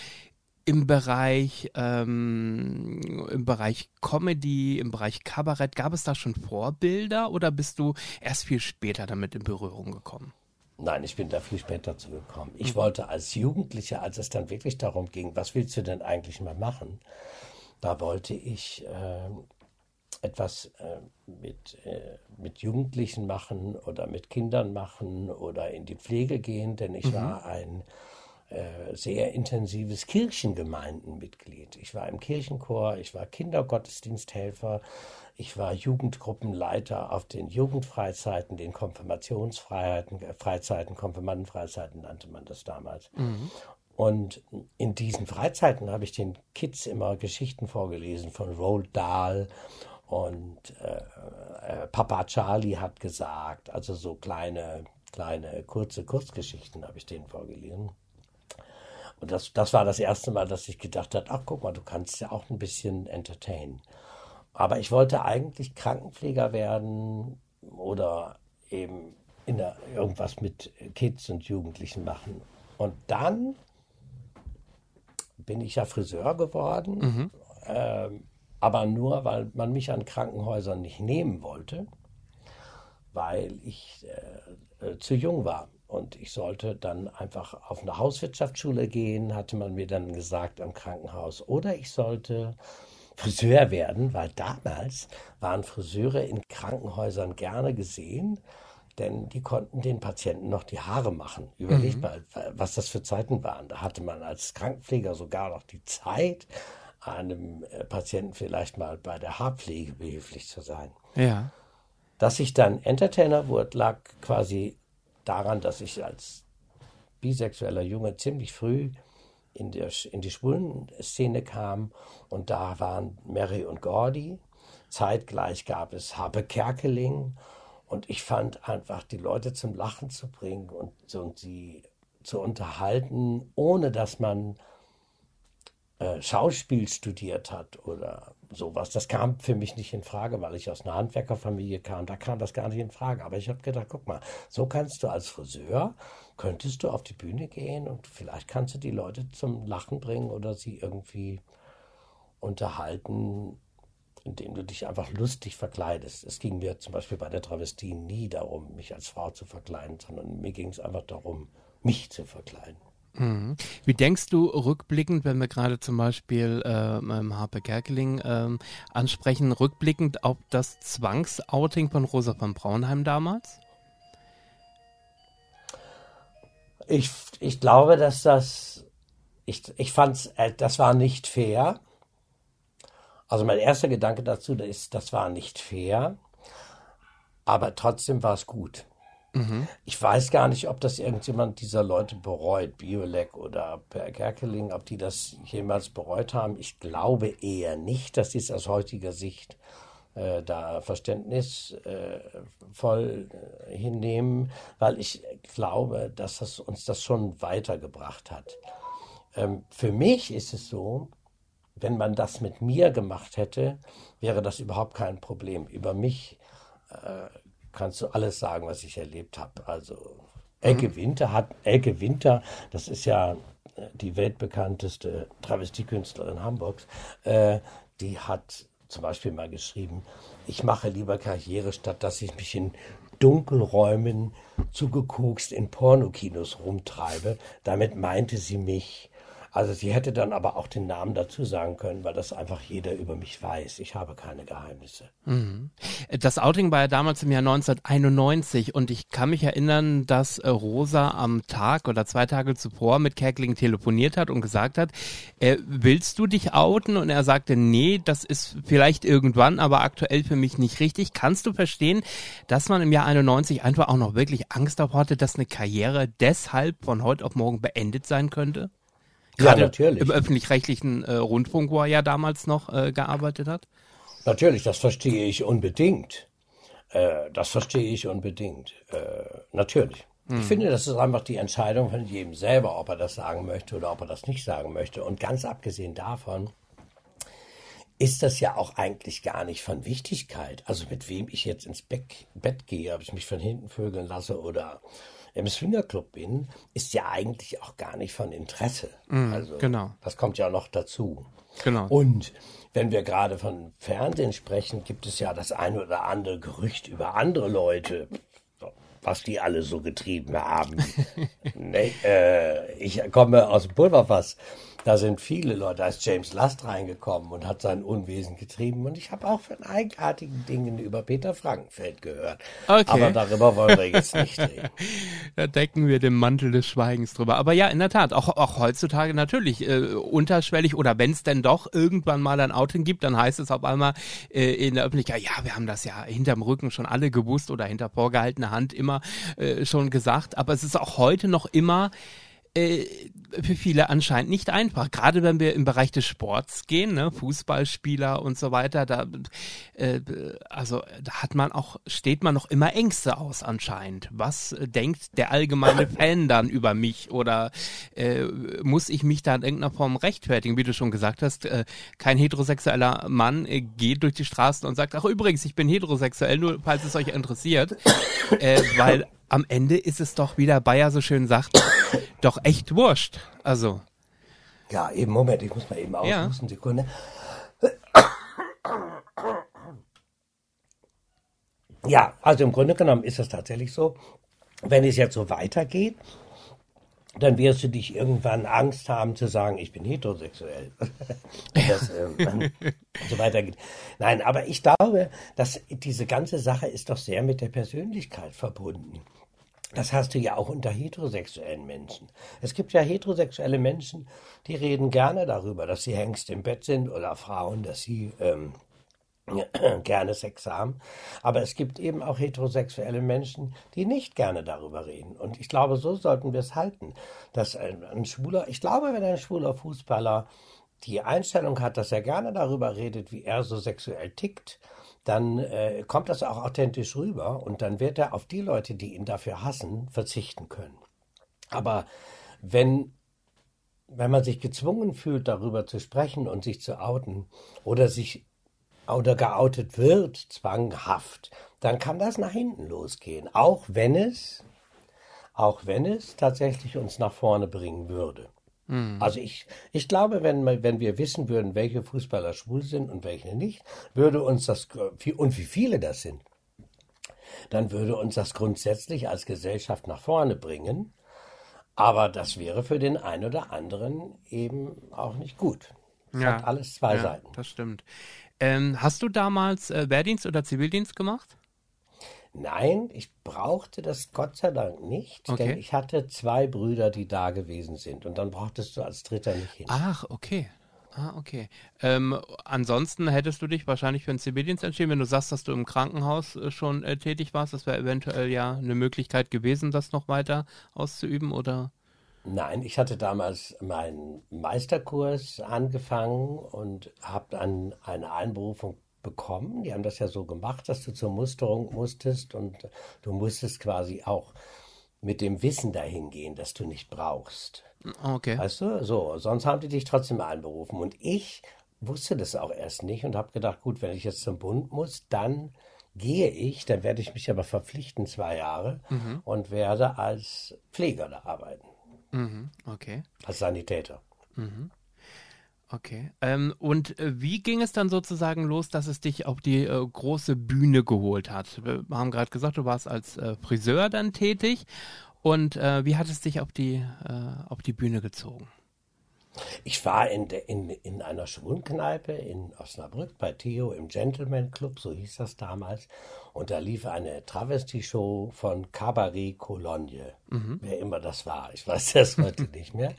im Bereich, ähm, im Bereich Comedy, im Bereich Kabarett, gab es da schon Vorbilder oder bist du erst viel später damit in Berührung gekommen? Nein, ich bin da viel später dazu gekommen. Ich wollte als Jugendlicher, als es dann wirklich darum ging, was willst du denn eigentlich mal machen, da wollte ich äh, etwas äh, mit, äh, mit Jugendlichen machen oder mit Kindern machen oder in die Pflege gehen, denn ich war ein äh, sehr intensives Kirchengemeindenmitglied. Ich war im Kirchenchor, ich war Kindergottesdiensthelfer, ich war Jugendgruppenleiter auf den Jugendfreizeiten, den Konfirmationsfreizeiten, äh, Freizeiten, Konfirmandenfreizeiten nannte man das damals. Und in diesen Freizeiten habe ich den Kids immer Geschichten vorgelesen von Roald Dahl und äh, äh, Papa Charlie hat gesagt, also so kleine, kleine, kurze Kurzgeschichten habe ich denen vorgelesen. Und das, das war das erste Mal, dass ich gedacht habe, ach guck mal, du kannst ja auch ein bisschen entertainen. Aber ich wollte eigentlich Krankenpfleger werden oder eben in der, irgendwas mit Kids und Jugendlichen machen. Und dann bin ich ja Friseur geworden, ähm, aber nur, weil man mich an Krankenhäusern nicht nehmen wollte, weil ich äh, äh, zu jung war. Und ich sollte dann einfach auf eine Hauswirtschaftsschule gehen, hatte man mir dann gesagt am Krankenhaus. Oder ich sollte Friseur werden, weil damals waren Friseure in Krankenhäusern gerne gesehen, denn die konnten den Patienten noch die Haare machen. Überlegt mal, was das für Zeiten waren. Da hatte man als Krankenpfleger sogar noch die Zeit, einem äh, Patienten vielleicht mal bei der Haarpflege behilflich zu sein. Ja. Dass ich dann Entertainer wurde, lag quasi daran, dass ich als bisexueller Junge ziemlich früh in, der, in die Schwulen-Szene kam und da waren Mary und Gordy. Zeitgleich gab es Habe Kerkeling und ich fand einfach, die Leute zum Lachen zu bringen und, und sie zu unterhalten, ohne dass man äh, Schauspiel studiert hat oder sowas. Das kam für mich nicht in Frage, weil ich aus einer Handwerkerfamilie kam. Da kam das gar nicht in Frage. Aber ich habe gedacht, guck mal, so kannst du als Friseur, könntest du auf die Bühne gehen und vielleicht kannst du die Leute zum Lachen bringen oder sie irgendwie unterhalten, indem du dich einfach lustig verkleidest. Es ging mir zum Beispiel bei der Travestie nie darum, mich als Frau zu verkleiden, sondern mir ging es einfach darum, mich zu verkleiden. Mhm. Wie denkst du rückblickend, wenn wir gerade zum Beispiel ähm, Harpe Kerkeling ähm, ansprechen, rückblickend auf das Zwangsouting von Rosa von Braunheim damals? Ich, ich glaube, dass das, ich, ich fand äh, das war nicht fair. Also mein erster Gedanke dazu ist, das war nicht fair, aber trotzdem war es gut. Ich weiß gar nicht, ob das irgendjemand dieser Leute bereut, Biolek oder Per Kerkeling, ob die das jemals bereut haben. Ich glaube eher nicht, dass sie es aus heutiger Sicht äh, da verständnisvoll äh, hinnehmen, weil ich glaube, dass das uns das schon weitergebracht hat. Ähm, für mich ist es so, wenn man das mit mir gemacht hätte, wäre das überhaupt kein Problem. Über mich äh, kannst du alles sagen, was ich erlebt habe. Also Elke Winter hat, Elke Winter, das ist ja äh, die weltbekannteste Travestiekünstlerin Hamburgs, äh, die hat zum Beispiel mal geschrieben, ich mache lieber Karriere, statt dass ich mich in Dunkelräumen zugekokst in Pornokinos rumtreibe. Damit meinte sie mich. Also sie hätte dann aber auch den Namen dazu sagen können, weil das einfach jeder über mich weiß. Ich habe keine Geheimnisse. Das Outing war ja damals im Jahr 1991 und ich kann mich erinnern, dass äh, Rosa am Tag oder zwei Tage zuvor mit Kerkeling telefoniert hat und gesagt hat, äh, willst du dich outen? Und er sagte, nee, das ist vielleicht irgendwann, aber aktuell für mich nicht richtig. Kannst du verstehen, dass man im Jahr 91 einfach auch noch wirklich Angst davor hatte, dass eine Karriere deshalb von heute auf morgen beendet sein könnte? Ja, Gerade natürlich. Im öffentlich-rechtlichen äh, Rundfunk, wo er ja damals noch äh, gearbeitet hat. Natürlich, das verstehe ich unbedingt. Äh, das verstehe ich unbedingt. Äh, natürlich. Ich finde, das ist einfach die Entscheidung von jedem selber, ob er das sagen möchte oder ob er das nicht sagen möchte. Und ganz abgesehen davon ist das ja auch eigentlich gar nicht von Wichtigkeit. Also mit wem ich jetzt ins Bett, Bett gehe, ob ich mich von hinten vögeln lasse oder im Swingerclub bin, ist ja eigentlich auch gar nicht von Interesse. also genau. das kommt ja noch dazu. Genau. Und wenn wir gerade von Fernsehen sprechen, gibt es ja das eine oder andere Gerücht über andere Leute. was die alle so getrieben haben. <laughs> nee, äh, ich komme aus dem Pulverfass. Da sind viele Leute, da ist James Last reingekommen und hat sein Unwesen getrieben. Und ich habe auch von eigenartigen Dingen über Peter Frankenfeld gehört. Okay. Aber darüber wollen wir jetzt nicht reden. <laughs> Da decken wir den Mantel des Schweigens drüber. Aber ja, in der Tat, auch, auch heutzutage natürlich äh, unterschwellig oder wenn es denn doch irgendwann mal ein Outing gibt, dann heißt es auf einmal äh, in der Öffentlichkeit, ja, wir haben das ja hinterm Rücken schon alle gewusst oder hinter vorgehaltener Hand immer äh, schon gesagt. Aber es ist auch heute noch immer äh, für viele anscheinend nicht einfach. Gerade wenn wir im Bereich des Sports gehen, ne, Fußballspieler und so weiter, da äh, also da hat man auch, steht man noch immer Ängste aus anscheinend. Was äh, denkt der allgemeine <laughs> Fan dann über mich oder äh, muss ich mich da in irgendeiner Form rechtfertigen? Wie du schon gesagt hast, äh, kein heterosexueller Mann geht durch die Straßen und sagt, ach übrigens, ich bin heterosexuell, nur falls es euch interessiert, äh, weil am Ende ist es doch, wie der Bayer so schön sagt, doch echt wurscht. Also. Ja, eben, Moment, ich muss mal eben Ja. aushusten, Sekunde. Ja, also im Grunde genommen ist es tatsächlich so, wenn es jetzt so weitergeht, dann wirst du dich irgendwann Angst haben zu sagen, ich bin heterosexuell. <laughs> Das ähm, so weitergeht. Nein, aber ich glaube, dass diese ganze Sache ist doch sehr mit der Persönlichkeit verbunden. Das hast du ja auch unter heterosexuellen Menschen. Es gibt ja heterosexuelle Menschen, die reden gerne darüber, dass sie Hengst im Bett sind oder Frauen, dass sie ähm, <clears throat> gerne Sex haben. Aber es gibt eben auch heterosexuelle Menschen, die nicht gerne darüber reden. Und ich glaube, so sollten wir es halten. Dass ein, ein schwuler, ich glaube, wenn ein schwuler Fußballer die Einstellung hat, dass er gerne darüber redet, wie er so sexuell tickt, dann äh, kommt das auch authentisch rüber und dann wird er auf die Leute, die ihn dafür hassen, verzichten können. Aber wenn wenn man sich gezwungen fühlt, darüber zu sprechen und sich zu outen oder sich oder geoutet wird, zwanghaft, dann kann das nach hinten losgehen. Auch wenn es, auch wenn es tatsächlich uns nach vorne bringen würde. Also ich, ich glaube, wenn, wenn wir wissen würden, welche Fußballer schwul sind und welche nicht, würde uns das, und wie viele das sind, dann würde uns das grundsätzlich als Gesellschaft nach vorne bringen. Aber das wäre für den einen oder anderen eben auch nicht gut. Es Ja. hat alles zwei ja, Seiten. Das stimmt. Ähm, hast du damals äh, Wehrdienst oder Zivildienst gemacht? Nein, ich brauchte das Gott sei Dank nicht, Okay. denn ich hatte zwei Brüder, die da gewesen sind. Und dann brauchtest du als Dritter nicht hin. Ach, okay. Ah, okay. Ähm, ansonsten hättest du dich wahrscheinlich für den Zivildienst entschieden, wenn du sagst, dass du im Krankenhaus äh, schon äh, tätig warst. Das wäre eventuell ja eine Möglichkeit gewesen, das noch weiter auszuüben, oder? Nein, ich hatte damals meinen Meisterkurs angefangen und habe dann eine Einberufung bekommen. Die haben das ja so gemacht, dass du zur Musterung musstest und du musstest quasi auch mit dem Wissen dahin gehen, dass du nicht brauchst. Okay. Weißt du, so, sonst haben die dich trotzdem einberufen. Und ich wusste das auch erst nicht und habe gedacht, gut, wenn ich jetzt zum Bund muss, dann gehe ich, dann werde ich mich aber verpflichten, zwei Jahre, und werde als Pfleger da arbeiten, Mhm. Okay. als Sanitäter. Okay. Ähm, und äh, wie ging es dann sozusagen los, dass es dich auf die äh, große Bühne geholt hat? Wir haben gerade gesagt, du warst als äh, Friseur dann tätig. Und äh, wie hat es dich auf die, äh, auf die Bühne gezogen? Ich war in, der, in, in einer Schwulenkneipe in Osnabrück bei Theo im Gentleman Club, so hieß das damals. Und da lief eine Travestie-Show von Cabaret Cologne. Wer immer das war. Ich weiß <laughs> das heute nicht mehr.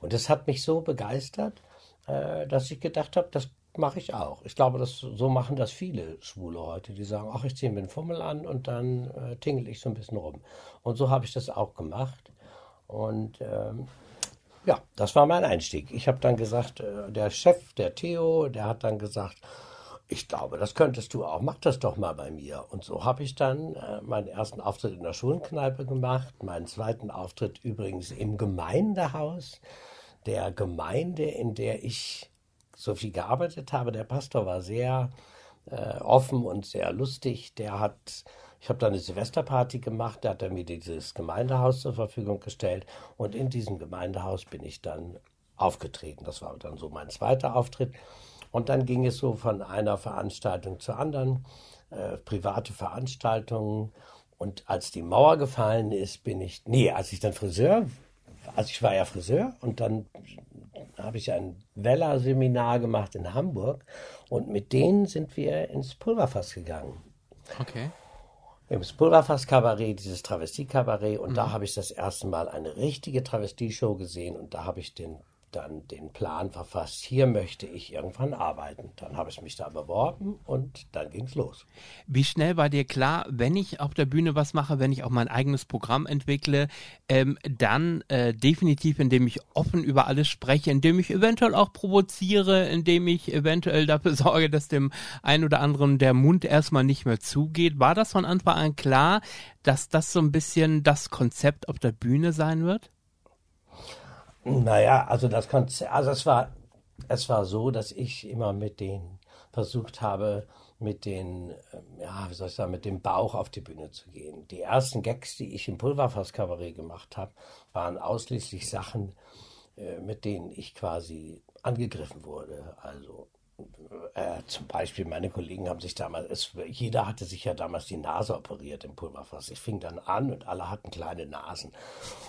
Und das hat mich so begeistert, dass ich gedacht habe, das mache ich auch. Ich glaube, das, so machen das viele Schwule heute, die sagen, ach, ich ziehe mir einen Fummel an und dann äh, tingle ich so ein bisschen rum. Und so habe ich das auch gemacht. Und ähm, ja, das war mein Einstieg. Ich habe dann gesagt, äh, der Chef, der Theo, der hat dann gesagt, ich glaube, das könntest du auch, mach das doch mal bei mir. Und so habe ich dann äh, meinen ersten Auftritt in der Schulenkneipe gemacht, meinen zweiten Auftritt übrigens im Gemeindehaus der Gemeinde, in der ich so viel gearbeitet habe. Der Pastor war sehr äh, offen und sehr lustig. Der hat, ich habe da eine Silvesterparty gemacht, da hat er mir dieses Gemeindehaus zur Verfügung gestellt und in diesem Gemeindehaus bin ich dann aufgetreten. Das war dann so mein zweiter Auftritt. Und dann ging es so von einer Veranstaltung zur anderen, äh, private Veranstaltungen. Und als die Mauer gefallen ist, bin ich, nee, als ich dann Friseur, also ich war ja Friseur und dann habe ich ein Weller-Seminar gemacht in Hamburg und mit denen sind wir ins Pulverfass gegangen. Okay. Im Pulverfass-Kabarett, dieses Travestie-Kabarett und da habe ich das erste Mal eine richtige Travestie-Show gesehen und da habe ich den dann den Plan verfasst, hier möchte ich irgendwann arbeiten. Dann habe ich mich da beworben und dann ging es los. Wie schnell war dir klar, wenn ich auf der Bühne was mache, wenn ich auch mein eigenes Programm entwickle, ähm, dann äh, definitiv, indem ich offen über alles spreche, indem ich eventuell auch provoziere, indem ich eventuell dafür <laughs> sorge, dass dem einen oder anderen der Mund erstmal nicht mehr zugeht. War das von Anfang an klar, dass das so ein bisschen das Konzept auf der Bühne sein wird? Naja, also das Konzert, also es war, es war so, dass ich immer mit denen versucht habe, mit den, ähm, ja, wie soll ich sagen, mit dem Bauch auf die Bühne zu gehen. Die ersten Gags, die ich im Pulverfass-Kabarett gemacht habe, waren ausschließlich Sachen, äh, mit denen ich quasi angegriffen wurde. Also äh, zum Beispiel, meine Kollegen haben sich damals, es, jeder hatte sich ja damals die Nase operiert im Pulverfass. Ich fing dann an und alle hatten kleine Nasen.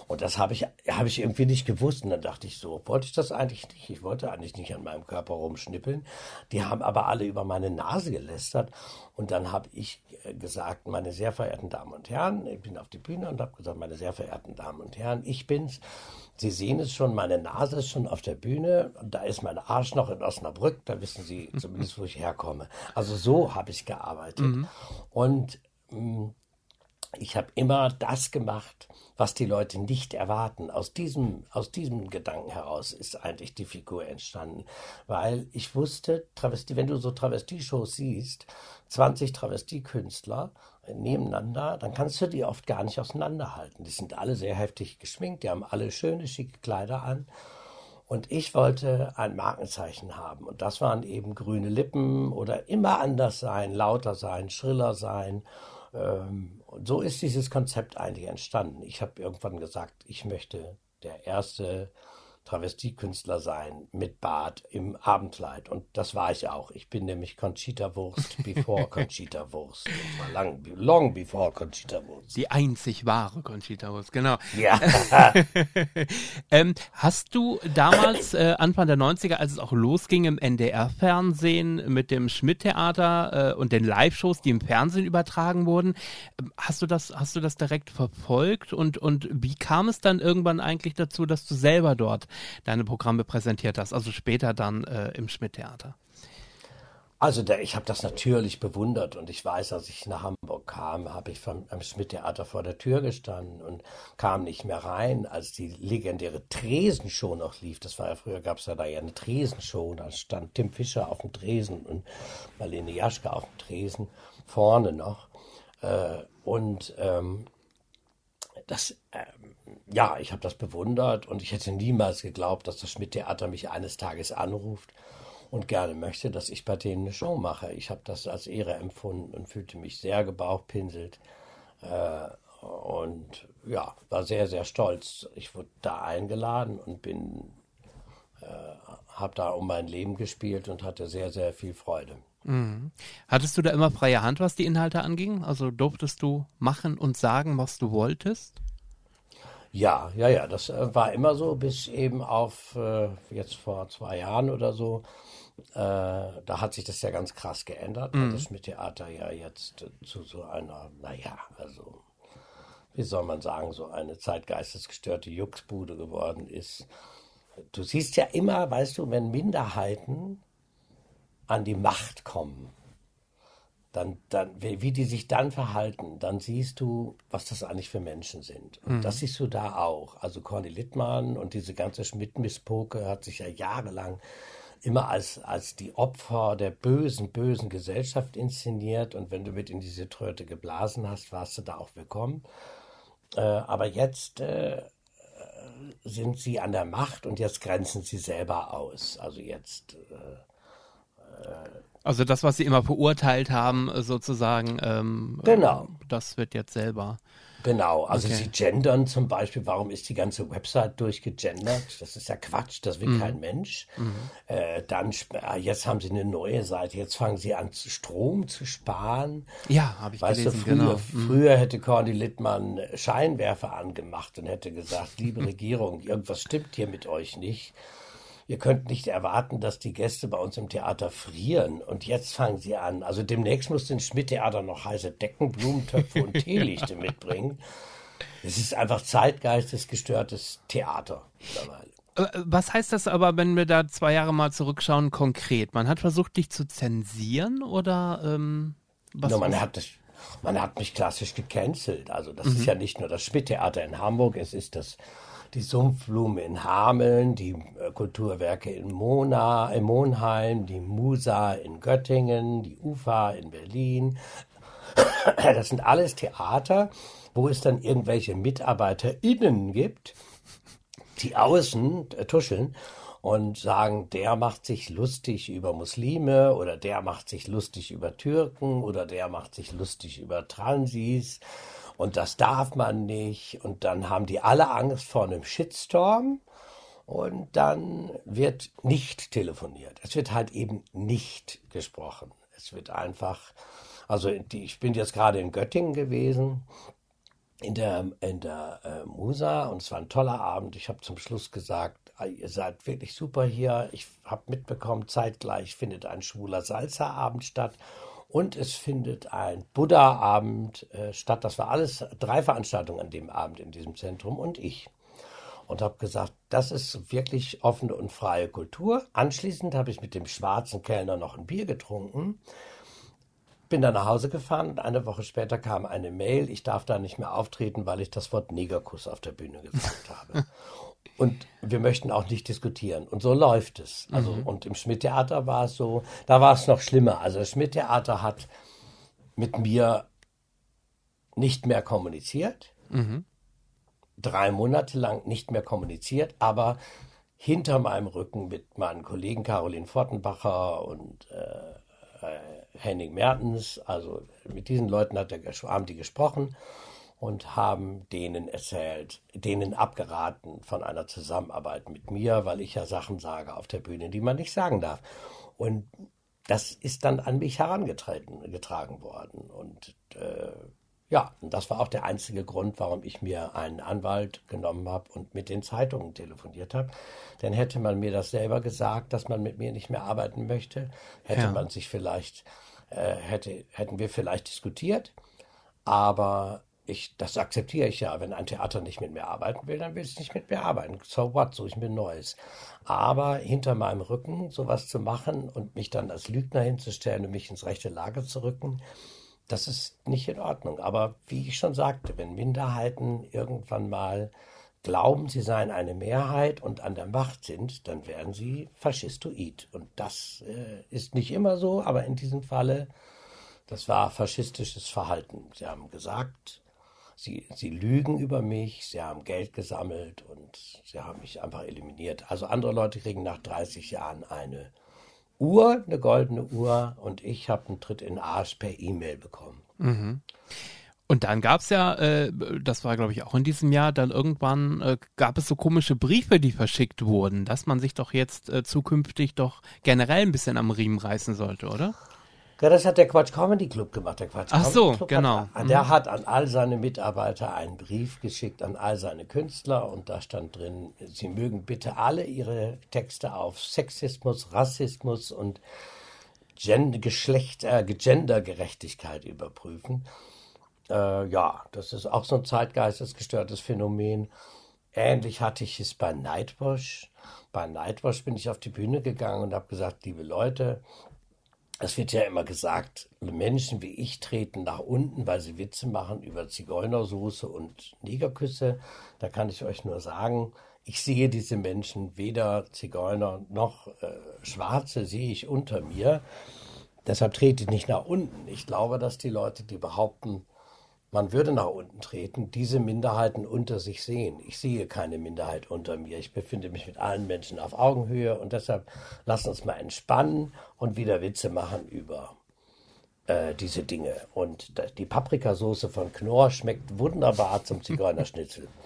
Und das habe ich, hab ich irgendwie nicht gewusst. Und dann dachte ich so, wollte ich das eigentlich nicht? Ich wollte eigentlich nicht an meinem Körper rumschnippeln. Die haben aber alle über meine Nase gelästert. Und dann habe ich äh, gesagt, meine sehr verehrten Damen und Herren, ich bin auf die Bühne und habe gesagt, meine sehr verehrten Damen und Herren, ich bin's. Sie sehen es schon, meine Nase ist schon auf der Bühne. Da ist mein Arsch noch in Osnabrück. Da wissen Sie <laughs> zumindest, wo ich herkomme. Also so habe ich gearbeitet. Mhm. Und mh, mm, ich habe immer das gemacht, was die Leute nicht erwarten. Aus diesem, aus diesem Gedanken heraus ist eigentlich die Figur entstanden. Weil ich wusste, Travestie, wenn du so Travestie-Shows siehst, 20 Travestie-Künstler nebeneinander, dann kannst du die oft gar nicht auseinanderhalten. Die sind alle sehr heftig geschminkt, die haben alle schöne, schicke Kleider an. Und ich wollte ein Markenzeichen haben. Und das waren eben grüne Lippen oder immer anders sein, lauter sein, schriller sein. Ähm, und so ist dieses Konzept eigentlich entstanden. Ich habe irgendwann gesagt, ich möchte der erste Travestiekünstler sein mit Bart im Abendkleid. Und das war ich auch. Ich bin nämlich Conchita Wurst before <laughs> Conchita Wurst. Lang, long before Conchita Wurst. Die einzig wahre Conchita Wurst, genau. Ja. <laughs> ähm, hast du damals, äh, Anfang der 90er, als es auch losging im NDR-Fernsehen mit dem Schmidt-Theater äh, und den Live-Shows, die im Fernsehen übertragen wurden, ähm, hast du das, hast du das direkt verfolgt? Und, und wie kam es dann irgendwann eigentlich dazu, dass du selber dort deine Programme präsentiert hast, also später dann äh, im Schmidt-Theater? Also der, ich habe das natürlich bewundert und ich weiß, als ich nach Hamburg kam, habe ich vom, am Schmidt-Theater vor der Tür gestanden und kam nicht mehr rein, als die legendäre Tresenshow noch lief. Das war ja früher, gab es ja da ja eine Tresenshow, da stand Tim Fischer auf dem Tresen und Marlene Jaschke auf dem Tresen, vorne noch. Äh, und ähm, das, ähm, ja, ich habe das bewundert und ich hätte niemals geglaubt, dass das Schmidt-Theater mich eines Tages anruft und gerne möchte, dass ich bei denen eine Show mache. Ich habe das als Ehre empfunden und fühlte mich sehr gebauchpinselt äh, und ja, war sehr, sehr stolz. Ich wurde da eingeladen und bin, äh, habe da um mein Leben gespielt und hatte sehr, sehr viel Freude. Mhm. Hattest du da immer freie Hand, was die Inhalte anging? Also durftest du machen und sagen, was du wolltest? Ja, ja, ja, das äh, war immer so, bis eben auf äh, jetzt vor zwei Jahren oder so. Äh, da hat sich das ja ganz krass geändert, mhm. weil das mit Theater ja jetzt zu so einer, naja, also wie soll man sagen, so eine zeitgeistesgestörte Juxbude geworden ist. Du siehst ja immer, weißt du, wenn Minderheiten an die Macht kommen, dann, dann, wie die sich dann verhalten, dann siehst du, was das eigentlich für Menschen sind. Und mhm. das siehst du da auch. Also Corny Littmann und diese ganze Schmidt-Misspoke hat sich ja jahrelang immer als, als die Opfer der bösen, bösen Gesellschaft inszeniert. Und wenn du mit in diese Tröte geblasen hast, warst du da auch willkommen. Äh, aber jetzt äh, sind sie an der Macht und jetzt grenzen sie selber aus. Also jetzt äh, äh also das, was sie immer verurteilt haben, sozusagen, ähm, genau. das wird jetzt selber Genau, also Okay. sie gendern zum Beispiel, warum ist die ganze Website durchgegendert? Das ist ja Quatsch, das will kein Mensch. Äh, dann, ah, jetzt haben sie eine neue Seite, jetzt fangen sie an, Strom zu sparen. Ja, habe ich Weißt gelesen, du, früher, genau. früher hätte Corny Littmann Scheinwerfer angemacht und hätte gesagt, liebe <laughs> Regierung, irgendwas stimmt hier mit euch nicht. Ihr könnt nicht erwarten, dass die Gäste bei uns im Theater frieren. Und jetzt fangen sie an. Also demnächst muss den Schmidt-Theater noch heiße Decken, Blumentöpfe und <laughs> Teelichte mitbringen. Es ist einfach zeitgeistesgestörtes Theater mittlerweile. Äh, Was heißt das aber, wenn wir da zwei Jahre mal zurückschauen, konkret? Man hat versucht, dich zu zensieren oder ähm, was? Nur man hat das, man hat mich klassisch gecancelt. Also das ist ja nicht nur das Schmidt-Theater in Hamburg, es ist das die Sumpfblume in Hameln, die äh, Kulturwerke in Mona, in Monheim, die Musa in Göttingen, die UFA in Berlin. <coughs> Das sind alles Theater, wo es dann irgendwelche MitarbeiterInnen gibt, die außen äh, tuscheln und sagen, der macht sich lustig über Muslime oder der macht sich lustig über Türken oder der macht sich lustig über Transis und das darf man nicht und dann haben die alle Angst vor einem Shitstorm und dann wird nicht telefoniert. Es wird halt eben nicht gesprochen. Es wird einfach, also ich bin jetzt gerade in Göttingen gewesen in der, in der äh, Musa und es war ein toller Abend. Ich habe zum Schluss gesagt, ah, ihr seid wirklich super hier. Ich habe mitbekommen, zeitgleich findet ein schwuler Salsa-Abend statt und es findet ein Buddha-Abend äh, statt. Das war alles drei Veranstaltungen an dem Abend in diesem Zentrum und ich. Und habe gesagt, das ist wirklich offene und freie Kultur. Anschließend habe ich mit dem schwarzen Kellner noch ein Bier getrunken bin dann nach Hause gefahren und eine Woche später kam eine Mail, ich darf da nicht mehr auftreten, weil ich das Wort Negerkuss auf der Bühne gesagt habe. <laughs> Und wir möchten auch nicht diskutieren. Und so läuft es. Also, und im Schmidt-Theater war es so, da war es noch schlimmer. Also das Schmidt-Theater hat mit mir nicht mehr kommuniziert. Drei Monate lang nicht mehr kommuniziert, aber hinter meinem Rücken mit meinen Kollegen Caroline Fortenbacher und äh, äh, Henning Mertens, also mit diesen Leuten hat er, haben die gesprochen und haben denen erzählt, denen abgeraten von einer Zusammenarbeit mit mir, weil ich ja Sachen sage auf der Bühne, die man nicht sagen darf. Und das ist dann an mich herangetreten, getragen worden. Und äh, ja, und das war auch der einzige Grund, warum ich mir einen Anwalt genommen habe und mit den Zeitungen telefoniert habe. Denn hätte man mir das selber gesagt, dass man mit mir nicht mehr arbeiten möchte, hätte Ja. man sich vielleicht, äh, hätte, hätten wir vielleicht diskutiert. Aber ich, das akzeptiere ich ja. Wenn ein Theater nicht mit mir arbeiten will, dann will es nicht mit mir arbeiten. So what, suche ich mir Neues. Aber hinter meinem Rücken sowas zu machen und mich dann als Lügner hinzustellen und mich ins rechte Lager zu rücken, das ist nicht in Ordnung. Aber wie ich schon sagte, wenn Minderheiten irgendwann mal glauben, sie seien eine Mehrheit und an der Macht sind, dann werden sie faschistoid. Und das äh, ist nicht immer so, aber in diesem Falle, das war faschistisches Verhalten. Sie haben gesagt, sie, sie lügen über mich, sie haben Geld gesammelt und sie haben mich einfach eliminiert. Also andere Leute kriegen nach 30 Jahren eine Uhr, eine goldene Uhr und ich habe einen Tritt in den Arsch per E-Mail bekommen. Und dann gab es ja, äh, das war glaube ich auch in diesem Jahr, dann irgendwann äh, gab es so komische Briefe, die verschickt wurden, dass man sich doch jetzt äh, zukünftig doch generell ein bisschen am Riemen reißen sollte, oder? Ja, das hat der Quatsch Comedy Club gemacht. Der Quatsch Ach so, Comedy Club genau. Hat, der hat an all seine Mitarbeiter einen Brief geschickt, an all seine Künstler und da stand drin, sie mögen bitte alle ihre Texte auf Sexismus, Rassismus und Gen Geschlecht, äh, Gendergerechtigkeit überprüfen. Äh, ja, das ist auch so ein zeitgeistesgestörtes Phänomen. Ähnlich hatte ich es bei Nightwash. Bei Nightwash bin ich auf die Bühne gegangen und habe gesagt, liebe Leute, es wird ja immer gesagt, Menschen wie ich treten nach unten, weil sie Witze machen über Zigeunersoße und Negerküsse. Da kann ich euch nur sagen, ich sehe diese Menschen weder Zigeuner noch äh, Schwarze sehe ich unter mir. Deshalb trete ich nicht nach unten. Ich glaube, dass die Leute, die behaupten, man würde nach unten treten, diese Minderheiten unter sich sehen. Ich sehe keine Minderheit unter mir. Ich befinde mich mit allen Menschen auf Augenhöhe und deshalb lasst uns mal entspannen und wieder Witze machen über äh, diese Dinge. Und die Paprikasauce von Knorr schmeckt wunderbar zum Zigeunerschnitzel. <laughs>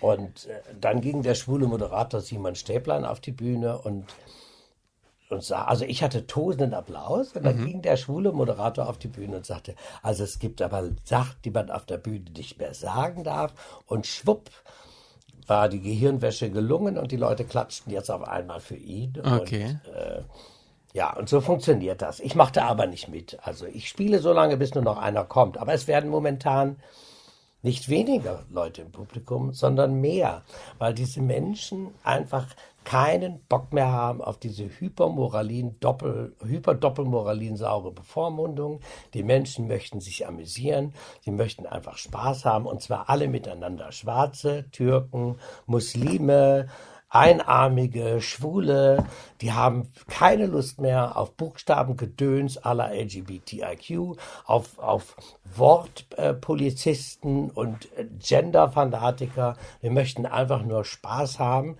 Und äh, dann ging der schwule Moderator Simon Stäblein auf die Bühne und und sah, also ich hatte tosenden Applaus und dann mhm. ging der schwule Moderator auf die Bühne und sagte, also es gibt aber Sachen, die man auf der Bühne nicht mehr sagen darf und schwupp war die Gehirnwäsche gelungen und die Leute klatschten jetzt auf einmal für ihn. Okay. Und, äh, ja, und so funktioniert das. Ich machte aber nicht mit. Also ich spiele so lange, bis nur noch einer kommt. Aber es werden momentan nicht weniger Leute im Publikum, sondern mehr, weil diese Menschen einfach keinen Bock mehr haben auf diese Hypermoralin, Doppel, Hyperdoppelmoralin saure Bevormundung. Die Menschen möchten sich amüsieren, sie möchten einfach Spaß haben und zwar alle miteinander. Schwarze, Türken, Muslime, Einarmige, Schwule, die haben keine Lust mehr auf Buchstabengedöns aller LGBTIQ, auf, auf Wortpolizisten und Genderfanatiker. Wir möchten einfach nur Spaß haben.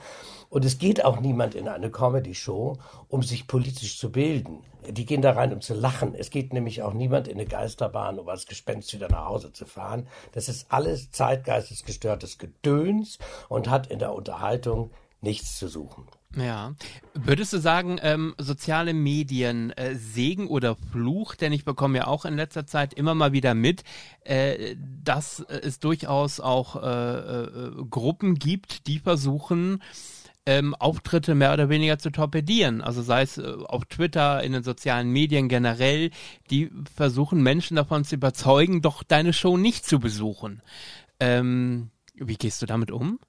Und es geht auch niemand in eine Comedy-Show, um sich politisch zu bilden. Die gehen da rein, um zu lachen. Es geht nämlich auch niemand in eine Geisterbahn, um als Gespenst wieder nach Hause zu fahren. Das ist alles zeitgeistesgestörtes Gedöns und hat in der Unterhaltung nichts zu suchen. Ja. Würdest du sagen, ähm, soziale Medien äh, Segen oder Fluch? Denn ich bekomme ja auch in letzter Zeit immer mal wieder mit, äh, dass es durchaus auch äh, äh Gruppen gibt, die versuchen, ähm, Auftritte mehr oder weniger zu torpedieren. Also sei es äh, auf Twitter, in den sozialen Medien generell, die versuchen Menschen davon zu überzeugen, doch deine Show nicht zu besuchen. Ähm, wie gehst du damit um?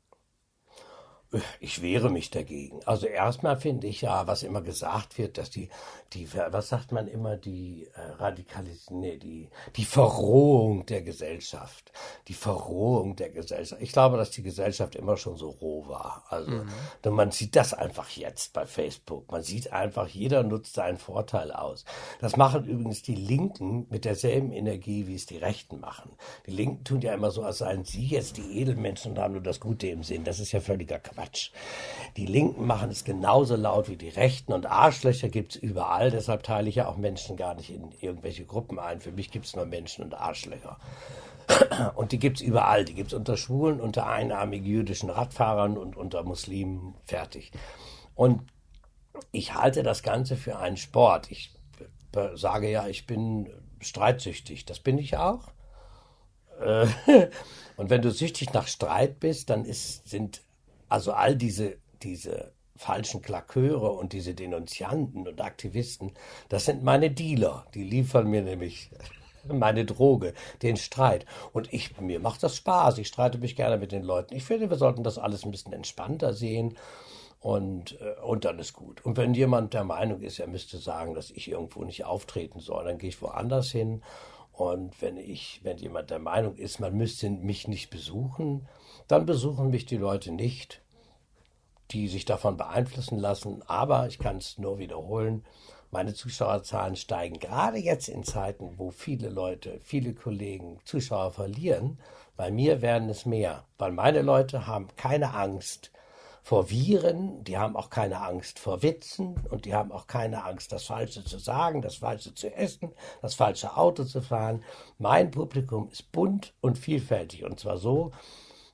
Ich wehre mich dagegen. Also erstmal finde ich ja, was immer gesagt wird, dass die, die, was sagt man immer, die äh, Radikalisierung, nee, die, die Verrohung der Gesellschaft. Die Verrohung der Gesellschaft. Ich glaube, dass die Gesellschaft immer schon so roh war. Also, mhm. man sieht das einfach jetzt bei Facebook. Man sieht einfach, jeder nutzt seinen Vorteil aus. Das machen übrigens die Linken mit derselben Energie, wie es die Rechten machen. Die Linken tun ja immer so, als seien sie jetzt die Edelmenschen und haben nur das Gute im Sinn. Das ist ja völliger Quatsch. Quatsch. Die Linken machen es genauso laut wie die Rechten und Arschlöcher gibt es überall. Deshalb teile ich ja auch Menschen gar nicht in irgendwelche Gruppen ein. Für mich gibt es nur Menschen und Arschlöcher. <clears throat> Und die gibt es überall. Die gibt es unter Schwulen, unter einarmigen jüdischen Radfahrern und unter Muslimen. Fertig. Und ich halte das Ganze für einen Sport. Ich sage ja, ich bin streitsüchtig. Das bin ich auch. Äh, <laughs> und wenn du süchtig nach Streit bist, dann ist, sind also all diese, diese falschen Klaköre und diese Denunzianten und Aktivisten, das sind meine Dealer. Die liefern mir nämlich <laughs> meine Droge, den Streit. Und ich, mir macht das Spaß. Ich streite mich gerne mit den Leuten. Ich finde, wir sollten das alles ein bisschen entspannter sehen. Und, äh, und dann ist gut. Und wenn jemand der Meinung ist, er müsste sagen, dass ich irgendwo nicht auftreten soll, dann gehe ich woanders hin. Und wenn ich, wenn jemand der Meinung ist, man müsste mich nicht besuchen, dann besuchen mich die Leute nicht, die sich davon beeinflussen lassen. Aber ich kann es nur wiederholen, meine Zuschauerzahlen steigen gerade jetzt in Zeiten, wo viele Leute, viele Kollegen Zuschauer verlieren. Bei mir werden es mehr, weil meine Leute haben keine Angst vor Viren, die haben auch keine Angst vor Witzen und die haben auch keine Angst, das Falsche zu sagen, das Falsche zu essen, das falsche Auto zu fahren. Mein Publikum ist bunt und vielfältig und zwar so,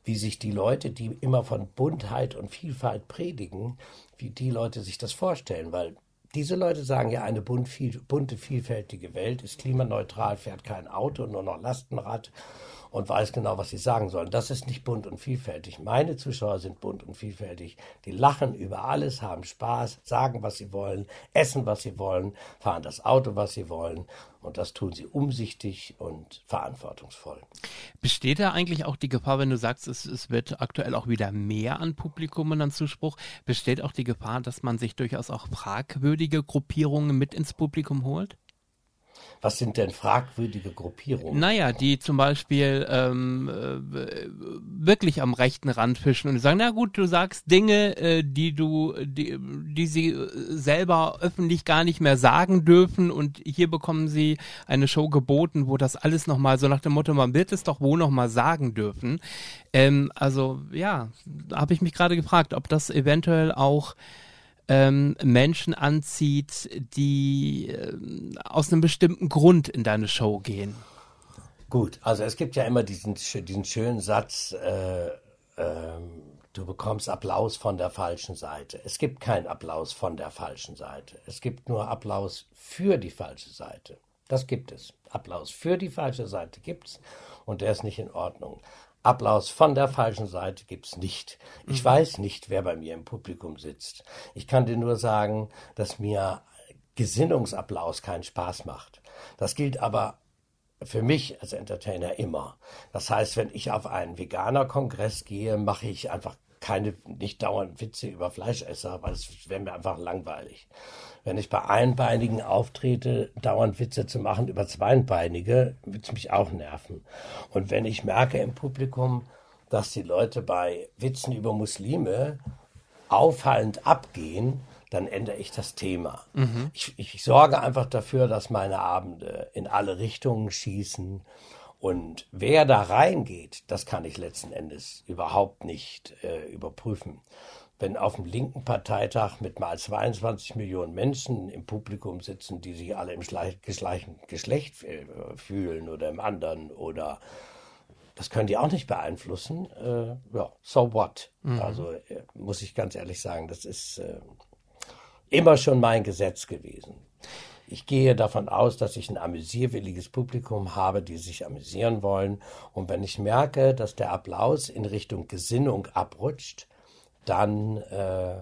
wie sich die Leute, die immer von Buntheit und Vielfalt predigen, wie die Leute sich das vorstellen, weil diese Leute sagen ja, eine bunt, viel, bunte, vielfältige Welt ist klimaneutral, fährt kein Auto, nur noch Lastenrad und weiß genau, was sie sagen sollen. Das ist nicht bunt und vielfältig. Meine Zuschauer sind bunt und vielfältig. Die lachen über alles, haben Spaß, sagen, was sie wollen, essen, was sie wollen, fahren das Auto, was sie wollen. Und das tun sie umsichtig und verantwortungsvoll. Besteht da eigentlich auch die Gefahr, wenn du sagst, es, es wird aktuell auch wieder mehr an Publikum und an Zuspruch, besteht auch die Gefahr, dass man sich durchaus auch fragwürdige Gruppierungen mit ins Publikum holt? Was sind denn fragwürdige Gruppierungen? Naja, die zum Beispiel ähm, äh, wirklich am rechten Rand fischen und sagen, na gut, du sagst Dinge, äh, die du, die, die sie selber öffentlich gar nicht mehr sagen dürfen und hier bekommen sie eine Show geboten, wo das alles nochmal so nach dem Motto, man wird es doch wohl nochmal sagen dürfen. Ähm, also ja, habe ich mich gerade gefragt, ob das eventuell auch ähm, Menschen anzieht, die äh, aus einem bestimmten Grund in deine Show gehen? Gut, also es gibt ja immer diesen, diesen schönen Satz, äh, ähm, du bekommst Applaus von der falschen Seite. Es gibt keinen Applaus von der falschen Seite. Es gibt nur Applaus für die falsche Seite. Das gibt es. Applaus für die falsche Seite gibt es und der ist nicht in Ordnung. Applaus von der falschen Seite gibt es nicht. Ich mhm. weiß nicht, wer bei mir im Publikum sitzt. Ich kann dir nur sagen, dass mir Gesinnungsapplaus keinen Spaß macht. Das gilt aber für mich als Entertainer immer. Das heißt, wenn ich auf einen Veganer-Kongress gehe, mache ich einfach keine, nicht dauernd Witze über Fleischesser, weil es wäre mir einfach langweilig. Wenn ich bei Einbeinigen auftrete, dauernd Witze zu machen über Zweieinbeinige, wird es mich auch nerven. Und wenn ich merke im Publikum, dass die Leute bei Witzen über Muslime auffallend abgehen, dann ändere ich das Thema. Mhm. Ich, ich sorge einfach dafür, dass meine Abende in alle Richtungen schießen und wer da reingeht, das kann ich letzten Endes überhaupt nicht äh, überprüfen. Wenn auf dem linken Parteitag mit mal 22 Millionen Menschen im Publikum sitzen, die sich alle im gleichen Geschlecht äh, fühlen oder im anderen oder das können die auch nicht beeinflussen. Äh, ja, so what? Mhm. Also äh, muss ich ganz ehrlich sagen, das ist äh, immer schon mein Gesetz gewesen. Ich gehe davon aus, dass ich ein amüsierwilliges Publikum habe, die sich amüsieren wollen. Und wenn ich merke, dass der Applaus in Richtung Gesinnung abrutscht, dann äh,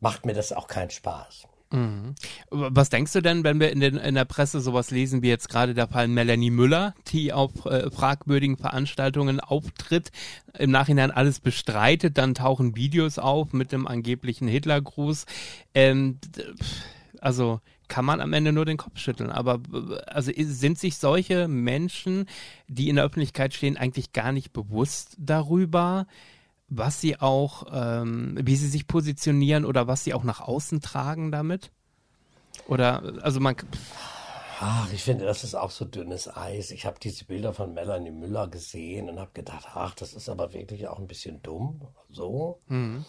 macht mir das auch keinen Spaß. Mhm. Was denkst du denn, wenn wir in, den, in, der Presse sowas lesen wie jetzt gerade der Fall Melanie Müller, die auf äh, fragwürdigen Veranstaltungen auftritt, im Nachhinein alles bestreitet, dann tauchen Videos auf mit dem angeblichen Hitlergruß. Ähm, also kann man am Ende nur den Kopf schütteln. Aber also sind sich solche Menschen, die in der Öffentlichkeit stehen, eigentlich gar nicht bewusst darüber, was sie auch, ähm, wie sie sich positionieren oder was sie auch nach außen tragen damit? Oder, also man. Ach, ich finde, das ist auch so dünnes Eis. Ich habe diese Bilder von Melanie Müller gesehen und habe gedacht, ach, das ist aber wirklich auch ein bisschen dumm. So. Mhm.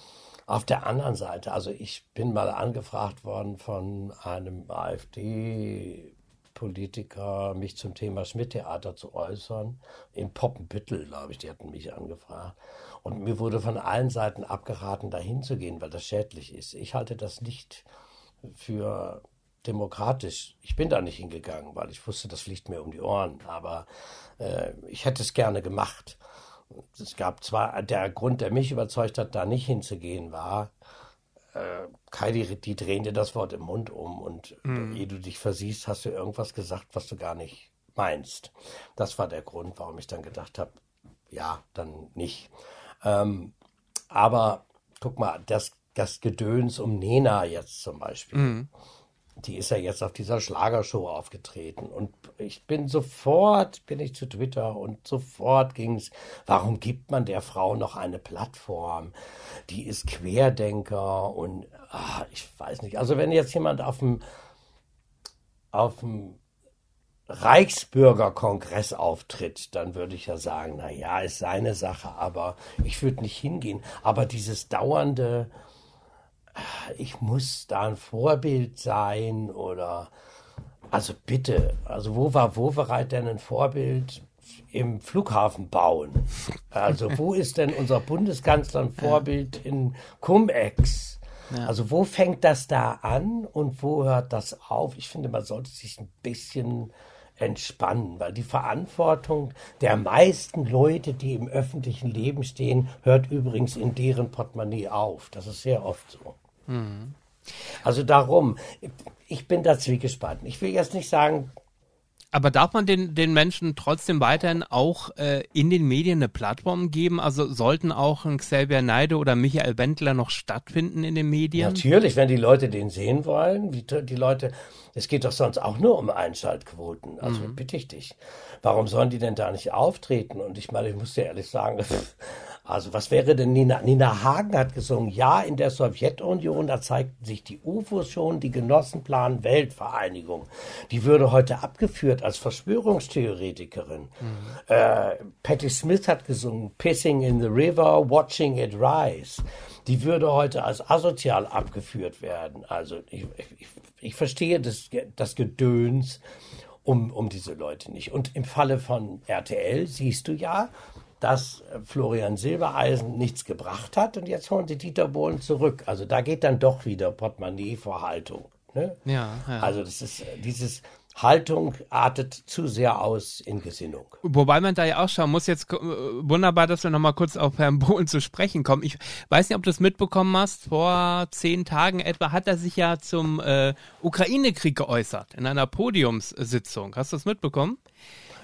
Auf der anderen Seite, also ich bin mal angefragt worden von einem AfD-Politiker, mich zum Thema Schmidt-Theater zu äußern. In Poppenbüttel, glaube ich, die hatten mich angefragt. Und mir wurde von allen Seiten abgeraten, dahin zu gehen, weil das schädlich ist. Ich halte das nicht für demokratisch. Ich bin da nicht hingegangen, weil ich wusste, das fliegt mir um die Ohren. Aber äh, ich hätte es gerne gemacht. Es gab zwar, der Grund, der mich überzeugt hat, da nicht hinzugehen, war, äh, Kai, die, die drehen dir das Wort im Mund um und mhm. ehe du dich versiehst, hast du irgendwas gesagt, was du gar nicht meinst. Das war der Grund, warum ich dann gedacht habe, ja, dann nicht. Ähm, aber guck mal, das, das Gedöns um Nena jetzt zum Beispiel. Mhm die ist ja jetzt auf dieser Schlagershow aufgetreten und ich bin sofort, bin ich zu Twitter und sofort ging es, warum gibt man der Frau noch eine Plattform? Die ist Querdenker und ach, ich weiß nicht. Also wenn jetzt jemand auf dem, auf dem Reichsbürgerkongress auftritt, dann würde ich ja sagen, na ja, ist seine Sache, aber ich würde nicht hingehen. Aber dieses dauernde, ich muss da ein Vorbild sein oder also bitte, also wo war Wovereit denn ein Vorbild im Flughafen bauen? Also wo <laughs> ist denn unser Bundeskanzler ein Vorbild in Cum-Ex? Ja. Also wo fängt das da an und wo hört das auf? Ich finde, man sollte sich ein bisschen entspannen, weil die Verantwortung der meisten Leute, die im öffentlichen Leben stehen, hört übrigens in deren Portemonnaie auf. Das ist sehr oft so. Mhm. Also darum, ich bin da zwiegespannt. Ich will jetzt nicht sagen, aber darf man den, den Menschen trotzdem weiterhin auch äh, in den Medien eine Plattform geben? Also sollten auch ein Xavier Neide oder Michael Wendler noch stattfinden in den Medien? Natürlich, wenn die Leute den sehen wollen. Die, die Leute, es geht doch sonst auch nur um Einschaltquoten. Also mhm. bitte ich dich. Warum sollen die denn da nicht auftreten? Und ich meine, ich muss dir ehrlich sagen, <laughs> Also was wäre denn Nina? Nina Hagen hat gesungen, ja, in der Sowjetunion, da zeigten sich die UFOs schon, die Genossen planen Weltvereinigung. Die würde heute abgeführt als Verschwörungstheoretikerin. Mhm. Äh, Patti Smith hat gesungen, Pissing in the River, Watching it Rise. Die würde heute als asozial abgeführt werden. Also ich, ich, ich verstehe das, das Gedöns um, um diese Leute nicht. Und im Falle von RTL siehst du ja, dass Florian Silbereisen nichts gebracht hat und jetzt holen sie Dieter Bohlen zurück. Also da geht dann doch wieder Portemonnaie vor Haltung. Ne? Ja, ja. Also das ist dieses Haltung artet zu sehr aus in Gesinnung. Wobei man da ja auch schauen muss, jetzt äh, wunderbar, dass wir nochmal kurz auf Herrn Bohlen zu sprechen kommen. Ich weiß nicht, ob du es mitbekommen hast, vor zehn Tagen etwa hat er sich ja zum äh, Ukraine-Krieg geäußert, in einer Podiumssitzung. Hast du das mitbekommen?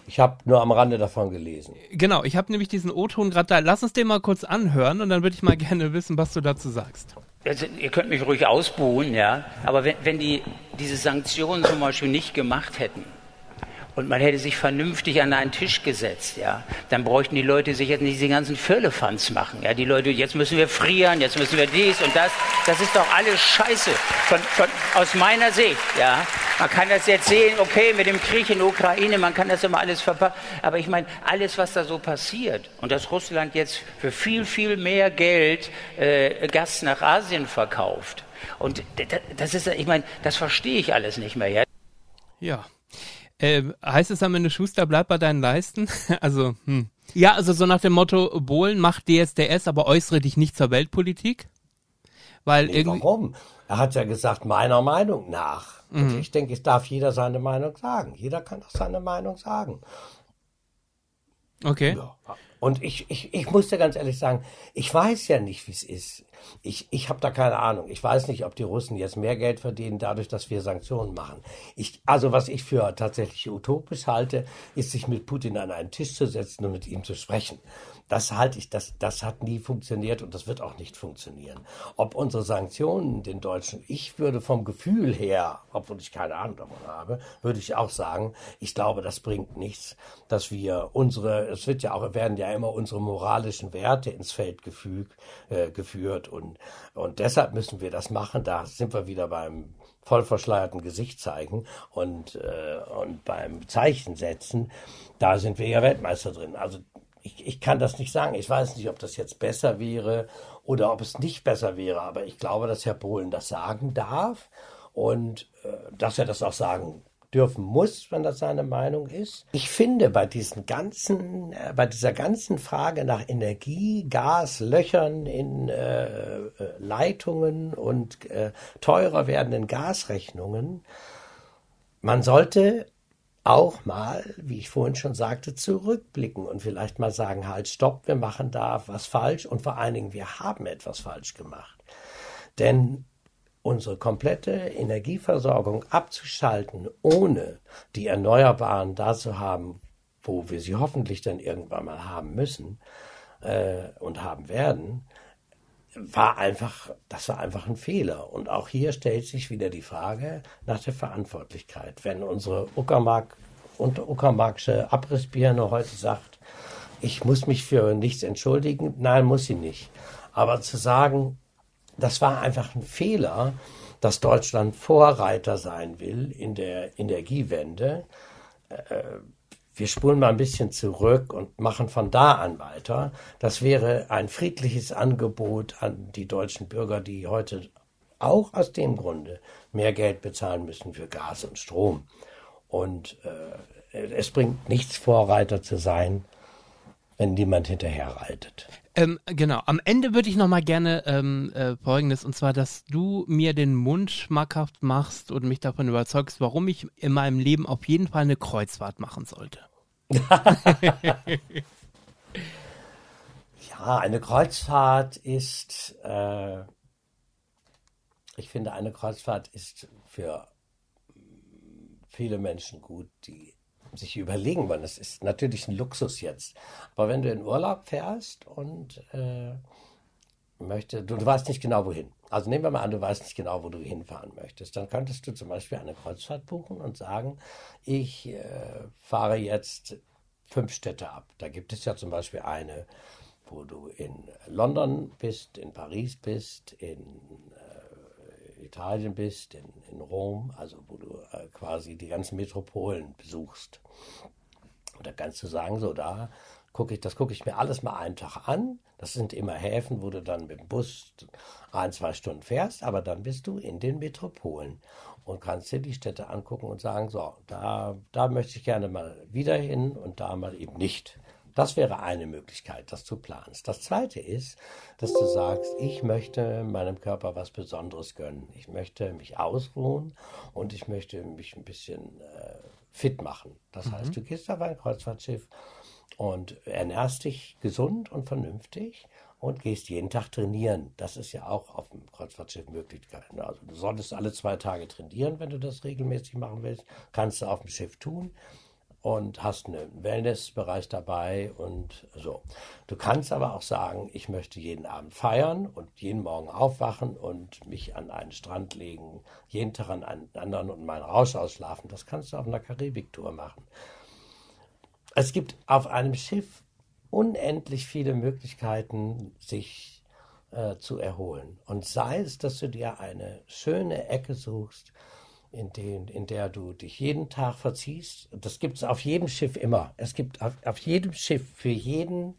Ich habe nur am Rande davon gelesen. Genau, ich habe nämlich diesen O-Ton gerade da. Lass uns den mal kurz anhören und dann würde ich mal <laughs> gerne wissen, was du dazu sagst. Also, ihr könnt mich ruhig ausbuhen, ja, aber wenn, wenn die diese Sanktionen zum Beispiel nicht gemacht hätten, und man hätte sich vernünftig an einen Tisch gesetzt, ja, dann bräuchten die Leute sich jetzt nicht diese ganzen Firlefanz machen. Ja, die Leute, jetzt müssen wir frieren, jetzt müssen wir dies und das. Das ist doch alles Scheiße von, von, aus meiner Sicht. Ja, man kann das jetzt sehen, okay, mit dem Krieg in der Ukraine, man kann das immer alles verpacken. Aber ich meine, alles, was da so passiert und dass Russland jetzt für viel, viel mehr Geld äh, Gas nach Asien verkauft. Und das ist, ich meine, das verstehe ich alles nicht mehr. Ja. Ja, äh, heißt es am Ende, Schuster, bleib bei deinen Leisten? <laughs> also, hm. Ja, also so nach dem Motto, Bohlen macht DSDS, aber äußere dich nicht zur Weltpolitik? Weil nee, irgendwie. Warum? Er hat ja gesagt, meiner Meinung nach. Mhm. Und ich denke, es darf jeder seine Meinung sagen. Jeder kann doch seine Meinung sagen. Okay. Ja. Und ich, ich, ich muss dir ganz ehrlich sagen, ich weiß ja nicht, wie es ist. Ich, ich habe da keine Ahnung. Ich weiß nicht, ob die Russen jetzt mehr Geld verdienen, dadurch, dass wir Sanktionen machen. Ich, also was ich für tatsächlich utopisch halte, ist, sich mit Putin an einen Tisch zu setzen und mit ihm zu sprechen. Das halte ich, das, das hat nie funktioniert und das wird auch nicht funktionieren. Ob unsere Sanktionen den Deutschen, ich würde vom Gefühl her, obwohl ich keine Ahnung davon habe, würde ich auch sagen, ich glaube, das bringt nichts, dass wir unsere, es wird ja auch, werden ja immer unsere moralischen Werte ins Feld gefüg, äh, geführt und, und deshalb müssen wir das machen. Da sind wir wieder beim voll verschleierten Gesicht zeigen und, äh, und beim Zeichen setzen, da sind wir ja Weltmeister drin. Also ich, ich kann das nicht sagen. Ich weiß nicht, ob das jetzt besser wäre oder ob es nicht besser wäre. Aber ich glaube, dass Herr Bohlen das sagen darf und äh, dass er das auch sagen dürfen muss, wenn das seine Meinung ist. Ich finde bei diesen ganzen, äh, bei dieser ganzen Frage nach Energie, Gas, Löchern in äh, äh Leitungen und äh, teurer werdenden Gasrechnungen, man sollte auch mal, wie ich vorhin schon sagte, zurückblicken und vielleicht mal sagen, halt, stopp, wir machen da was falsch und vor allen Dingen, wir haben etwas falsch gemacht. Denn unsere komplette Energieversorgung abzuschalten, ohne die Erneuerbaren da zu haben, wo wir sie hoffentlich dann irgendwann mal haben müssen äh, und haben werden, war einfach, das war einfach ein Fehler. Und auch hier stellt sich wieder die Frage nach der Verantwortlichkeit. Wenn unsere Uckermark und Uckermarksche Abrissbirne heute sagt, ich muss mich für nichts entschuldigen, nein, muss sie nicht. Aber zu sagen, das war einfach ein Fehler, dass Deutschland Vorreiter sein will in der Energiewende, äh, wir spulen mal ein bisschen zurück und machen von da an weiter. Das wäre ein friedliches Angebot an die deutschen Bürger, die heute auch aus dem Grunde mehr Geld bezahlen müssen für Gas und Strom. Und äh, es bringt nichts, Vorreiter zu sein, wenn niemand hinterherreitet. Ähm, genau, am Ende würde ich noch mal gerne ähm, äh, Folgendes, und zwar, dass du mir den Mund schmackhaft machst und mich davon überzeugst, warum ich in meinem Leben auf jeden Fall eine Kreuzfahrt machen sollte. <laughs> ja, eine Kreuzfahrt ist, äh, ich finde, eine Kreuzfahrt ist für viele Menschen gut, die sich überlegen wollen. Das ist natürlich ein Luxus jetzt. Aber wenn du in Urlaub fährst und äh, möchte, du, du weißt nicht genau wohin. Also nehmen wir mal an, du weißt nicht genau, wo du hinfahren möchtest. Dann könntest du zum Beispiel eine Kreuzfahrt buchen und sagen, ich äh, fahre jetzt fünf Städte ab. Da gibt es ja zum Beispiel eine wo du in London bist, in Paris bist, in äh, Italien bist, in, in Rom, also wo du äh, quasi die ganzen Metropolen besuchst. Und da kannst du sagen, so da gucke ich, das gucke ich mir alles mal einen Tag an. Das sind immer Häfen, wo du dann mit dem Bus ein, zwei Stunden fährst, aber dann bist du in den Metropolen und kannst dir die Städte angucken und sagen, so, da, da möchte ich gerne mal wieder hin und da mal eben nicht. Das wäre eine Möglichkeit, das zu planen. Das zweite ist, dass du sagst, ich möchte meinem Körper was Besonderes gönnen. Ich möchte mich ausruhen und ich möchte mich ein bisschen äh, fit machen. Das mhm. heißt, du gehst auf ein Kreuzfahrtschiff und ernährst dich gesund und vernünftig und gehst jeden Tag trainieren. Das ist ja auch auf dem Kreuzfahrtschiff Möglichkeit. Also du solltest alle zwei Tage trainieren, wenn du das regelmäßig machen willst. Kannst du auf dem Schiff tun und hast einen Wellnessbereich dabei und so. Du kannst aber auch sagen, ich möchte jeden Abend feiern und jeden Morgen aufwachen und mich an einen Strand legen, jeden Tag an einen anderen und meinen Rausch ausschlafen. Das kannst du auf einer Karibiktour machen. Es gibt auf einem Schiff unendlich viele Möglichkeiten, sich äh, zu erholen. Und sei es, dass du dir eine schöne Ecke suchst, in, den, in der du dich jeden Tag verziehst. Das gibt es auf jedem Schiff immer. Es gibt auf, auf jedem Schiff für jeden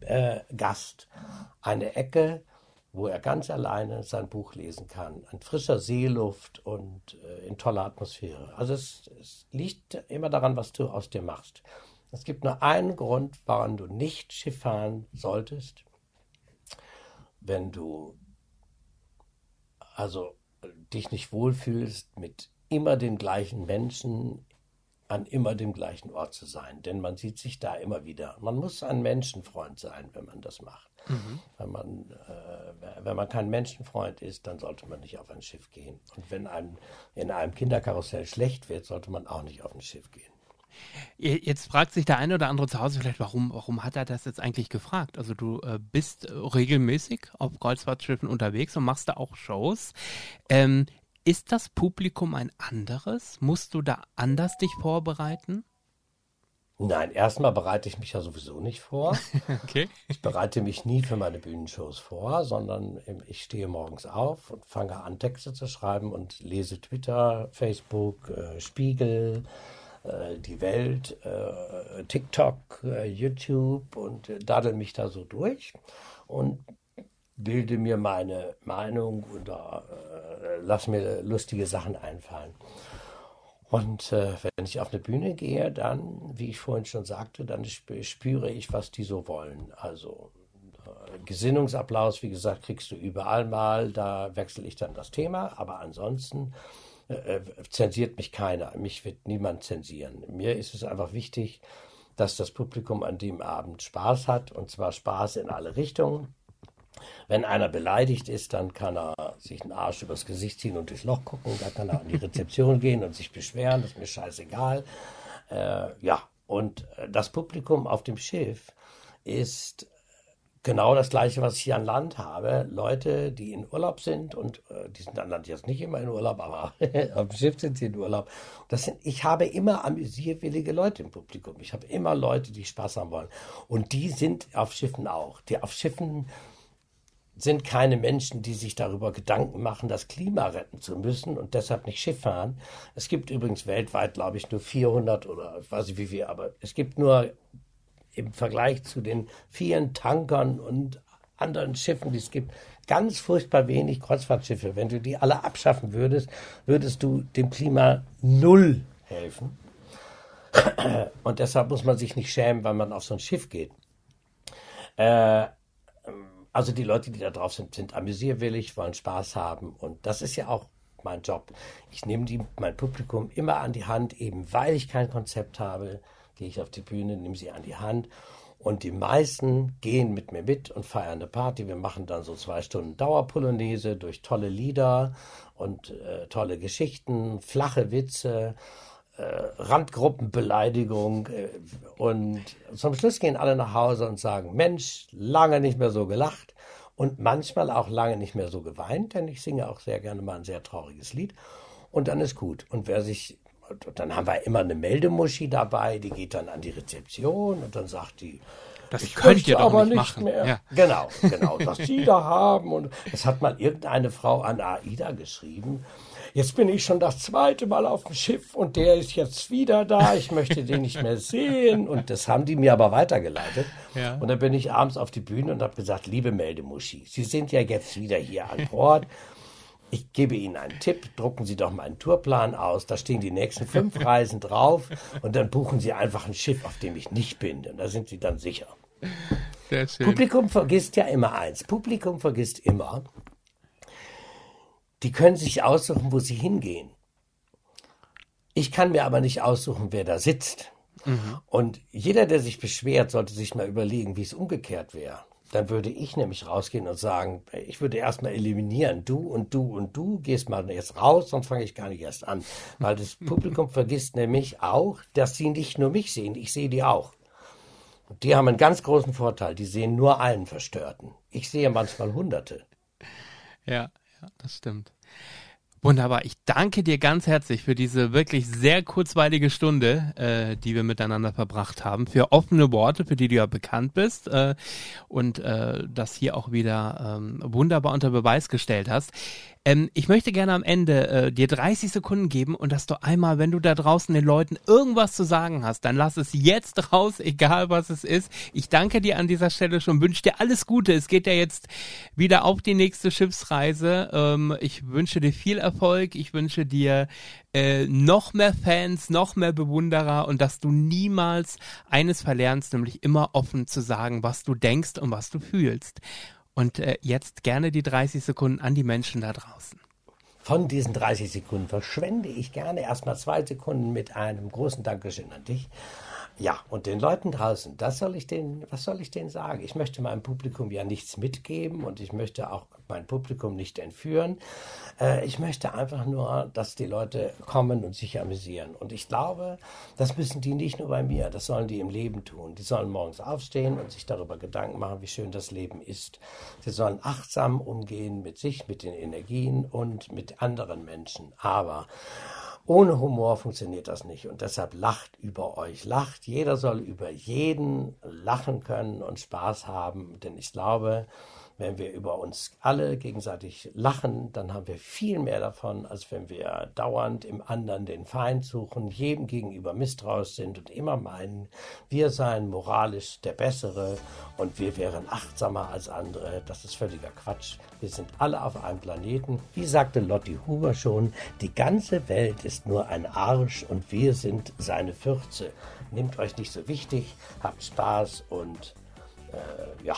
äh, Gast eine Ecke, wo er ganz alleine sein Buch lesen kann, an frischer Seeluft und äh, in toller Atmosphäre. Also es, es liegt immer daran, was du aus dir machst. Es gibt nur einen Grund, warum du nicht Schiff fahren solltest, wenn du also dich nicht wohlfühlst, mit immer den gleichen Menschen an immer dem gleichen Ort zu sein. Denn man sieht sich da immer wieder. Man muss ein Menschenfreund sein, wenn man das macht. Mhm. Wenn, man, äh, wenn man kein Menschenfreund ist, dann sollte man nicht auf ein Schiff gehen. Und wenn einem in einem Kinderkarussell schlecht wird, sollte man auch nicht auf ein Schiff gehen. Jetzt fragt sich der eine oder andere zu Hause vielleicht, warum, warum hat er das jetzt eigentlich gefragt? Also du äh, bist regelmäßig auf Kreuzfahrtschiffen unterwegs und machst da auch Shows. Ähm, ist das Publikum ein anderes? Musst du da anders dich vorbereiten? Nein, erstmal bereite ich mich ja sowieso nicht vor. <laughs> okay. Ich bereite mich nie für meine Bühnenshows vor, sondern ich stehe morgens auf und fange an, Texte zu schreiben und lese Twitter, Facebook, äh, Spiegel, die Welt, äh, TikTok, äh, YouTube und daddel mich da so durch und bilde mir meine Meinung oder lass mir lustige Sachen einfallen. Und äh, wenn ich auf eine Bühne gehe, dann, wie ich vorhin schon sagte, dann spüre ich, was die so wollen. Also äh, Gesinnungsapplaus, wie gesagt, kriegst du überall mal, da wechsle ich dann das Thema, aber ansonsten äh, zensiert mich keiner. Mich wird niemand zensieren. Mir ist es einfach wichtig, dass das Publikum an dem Abend Spaß hat und zwar Spaß in alle Richtungen. Wenn einer beleidigt ist, dann kann er sich einen Arsch übers Gesicht ziehen und durchs Loch gucken. Da kann er an die Rezeption gehen und sich beschweren. Das ist mir scheißegal. Äh, ja, und äh, das Publikum auf dem Schiff ist genau das Gleiche, was ich hier an Land habe. Leute, die in Urlaub sind und äh, die sind an Land jetzt nicht immer in Urlaub, aber <laughs> auf dem Schiff sind sie in Urlaub. Das sind, ich habe immer amüsierwillige Leute im Publikum. Ich habe immer Leute, die Spaß haben wollen. Und die sind auf Schiffen auch. Die auf Schiffen sind keine Menschen, die sich darüber Gedanken machen, das Klima retten zu müssen und deshalb nicht Schiff fahren. Es gibt übrigens weltweit, glaube ich, nur 400 oder ich weiß nicht wie viel, aber es gibt nur im Vergleich zu den vielen Tankern und anderen Schiffen, die es gibt, ganz furchtbar wenig Kreuzfahrtschiffe. Wenn du die alle abschaffen würdest, würdest du dem Klima null helfen. <clears throat> Und deshalb muss man sich nicht schämen, weil man auf so ein Schiff geht. Äh, also die Leute, die da drauf sind, sind amüsierwillig, wollen Spaß haben. Und das ist ja auch mein Job. Ich nehme die, mein Publikum immer an die Hand, eben weil ich kein Konzept habe, gehe ich auf die Bühne, nehme sie an die Hand und die meisten gehen mit mir mit und feiern eine Party. Wir machen dann so zwei Stunden Dauerpolonaise durch tolle Lieder und äh, tolle Geschichten, flache Witze, äh, Randgruppenbeleidigung. Äh, und zum Schluss gehen alle nach Hause und sagen, Mensch, lange nicht mehr so gelacht und manchmal auch lange nicht mehr so geweint, denn ich singe auch sehr gerne mal ein sehr trauriges Lied. Und dann ist gut. Und wer sich dann haben wir immer eine Meldemuschi dabei, die geht dann an die Rezeption und dann sagt die, Das ich könnt ihr aber nicht nicht machen. mehr. Ja. Genau, <laughs> genau, was Sie da haben. Und das hat mal irgendeine Frau an AIDA geschrieben. Jetzt bin ich schon das zweite Mal auf dem Schiff und der ist jetzt wieder da. Ich möchte den nicht mehr sehen. Und das haben die mir aber weitergeleitet. Ja. Und dann bin ich abends auf die Bühne und habe gesagt, liebe Meldemuschi, Sie sind ja jetzt wieder hier an Bord. Ich gebe Ihnen einen Tipp, drucken Sie doch mal einen Tourplan aus, da stehen die nächsten fünf <laughs> Reisen drauf und dann buchen Sie einfach ein Schiff, auf dem ich nicht bin. Und da sind Sie dann sicher. Publikum vergisst ja immer eins. Publikum vergisst immer, die können sich aussuchen, wo sie hingehen. Ich kann mir aber nicht aussuchen, wer da sitzt. Und jeder, der sich beschwert, sollte sich mal überlegen, wie es umgekehrt wäre. Dann würde ich nämlich rausgehen und sagen, ich würde erstmal eliminieren, du und du und du gehst mal jetzt raus, sonst fange ich gar nicht erst an. Weil das <laughs> Publikum vergisst nämlich auch, dass sie nicht nur mich sehen, ich sehe die auch. Und die haben einen ganz großen Vorteil, die sehen nur einen Verstörten. Ich sehe manchmal Hunderte. Ja, ja, das stimmt. Wunderbar. Ich danke dir ganz herzlich für diese wirklich sehr kurzweilige Stunde, äh, die wir miteinander verbracht haben, für offene Worte, für die du ja bekannt bist äh, und äh, das hier auch wieder ähm, wunderbar unter Beweis gestellt hast. Ähm, ich möchte gerne am Ende äh, dir 30 Sekunden geben und dass du einmal, wenn du da draußen den Leuten irgendwas zu sagen hast, dann lass es jetzt raus, <laughs> egal was es ist. Ich danke dir an dieser Stelle schon, wünsche dir alles Gute. Es geht ja jetzt wieder auf die nächste Schiffsreise. Ähm, ich wünsche dir viel Erfolg. Ich wünsche dir äh, noch mehr Fans, noch mehr Bewunderer und dass du niemals eines verlernst, nämlich immer offen zu sagen, was du denkst und was du fühlst. Und äh, jetzt gerne die 30 Sekunden an die Menschen da draußen. Von diesen 30 Sekunden verschwende ich gerne erstmal zwei Sekunden mit einem großen Dankeschön an dich. Ja, und den Leuten draußen, das soll ich denen, was soll ich denen sagen? Ich möchte meinem Publikum ja nichts mitgeben und ich möchte auch mein Publikum nicht entführen. Äh, ich möchte einfach nur, dass die Leute kommen und sich amüsieren. Und ich glaube, das müssen die nicht nur bei mir, das sollen die im Leben tun. Die sollen morgens aufstehen und sich darüber Gedanken machen, wie schön das Leben ist. Sie sollen achtsam umgehen mit sich, mit den Energien und mit anderen Menschen. Aber ohne Humor funktioniert das nicht und deshalb lacht über euch, lacht. Jeder soll über jeden lachen können und Spaß haben, denn ich glaube, wenn wir über uns alle gegenseitig lachen, dann haben wir viel mehr davon, als wenn wir dauernd im anderen den Feind suchen, jedem gegenüber misstrauisch sind und immer meinen, wir seien moralisch der Bessere und wir wären achtsamer als andere. Das ist völliger Quatsch. Wir sind alle auf einem Planeten. Wie sagte Lotti Huber schon, die ganze Welt ist nur ein Arsch und wir sind seine Fürze. Nehmt euch nicht so wichtig, habt Spaß und äh, ja,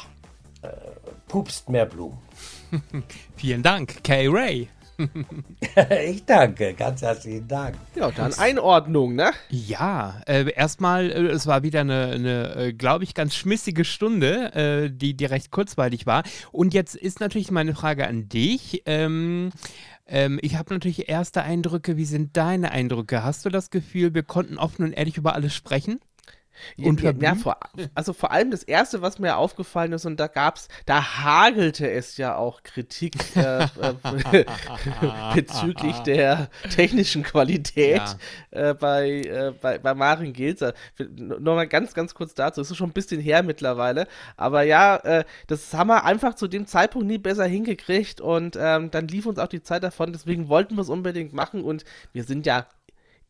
äh, pupst mehr Blumen. <laughs> Vielen Dank, Kay Ray. <laughs> ich danke, ganz herzlichen Dank. Ja, dann Einordnung, ne? Ja, äh, erstmal, äh, es war wieder eine, eine äh, glaube ich, ganz schmissige Stunde, äh, die, die recht kurzweilig war. Und jetzt ist natürlich meine Frage an dich. Ähm, ähm, ich habe natürlich erste Eindrücke. Wie sind deine Eindrücke? Hast du das Gefühl, wir konnten offen und ehrlich über alles sprechen? Und ja, ja, vor, also vor allem das erste, was mir aufgefallen ist, und da gab's, da hagelte es ja auch Kritik äh, äh, <laughs> bezüglich der technischen Qualität äh, bei, äh, bei, bei Marin Gilzer. Nochmal ganz, ganz kurz dazu, es ist schon ein bisschen her mittlerweile, aber ja, äh, das haben wir einfach zu dem Zeitpunkt nie besser hingekriegt und ähm, dann lief uns auch die Zeit davon, deswegen wollten wir es unbedingt machen und wir sind ja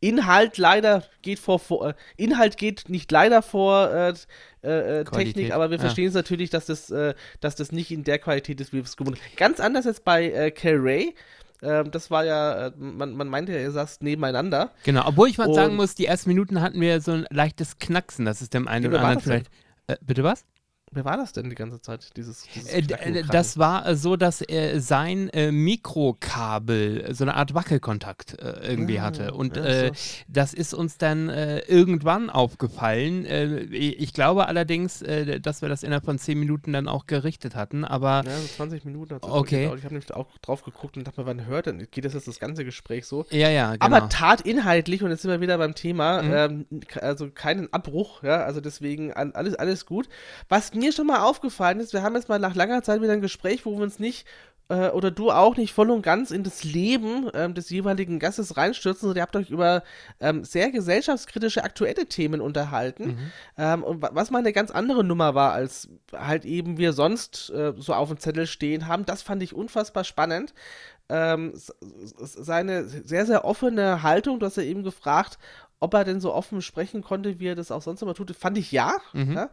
Inhalt leider geht vor, vor äh, Inhalt geht nicht leider vor äh, äh, äh, Technik, aber wir ja. verstehen es natürlich, dass das, äh, dass das nicht in der Qualität ist, wie wir es gewohnt haben. Ganz anders jetzt bei äh, Ray. Ähm, das war ja, äh, man, man meinte ja, ihr saßt nebeneinander. Genau, obwohl ich mal sagen Und- muss, die ersten Minuten hatten wir so ein leichtes Knacksen. Das ist dem einen Ja, oder anderen vielleicht. Bitte was? Wer war das denn die ganze Zeit? Dieses, dieses Äh, äh, das war äh, so, dass er sein äh, Mikrokabel so eine Art Wackelkontakt äh, irgendwie Ah, hatte. Und ja, so. das ist uns dann irgendwann aufgefallen. Ich glaube allerdings, dass wir das innerhalb von zehn Minuten dann auch gerichtet hatten. Aber Ja, so 20 Minuten hat Okay. gedauert. Ich habe nämlich auch drauf geguckt und dachte mir, wann hört denn? Geht das jetzt das ganze Gespräch so? ja, ja, genau. Aber tatinhaltlich, und jetzt sind wir wieder beim Thema, Mhm. ähm, also keinen Abbruch, ja, also deswegen alles, alles gut. Was mir schon mal aufgefallen ist, wir haben jetzt mal nach langer Zeit wieder ein Gespräch, wo wir uns nicht äh, oder du auch nicht voll und ganz in das Leben ähm, des jeweiligen Gastes reinstürzen, sondern ihr habt euch über ähm, sehr gesellschaftskritische aktuelle Themen unterhalten. Mhm. Ähm, und wa- was mal eine ganz andere Nummer war, als halt eben wir sonst äh, so auf dem Zettel stehen haben, das fand ich unfassbar spannend. Ähm, seine sehr, sehr offene Haltung, du hast ja eben gefragt, ob er denn so offen sprechen konnte, wie er das auch sonst immer tut, fand ich ja. Mhm. ja?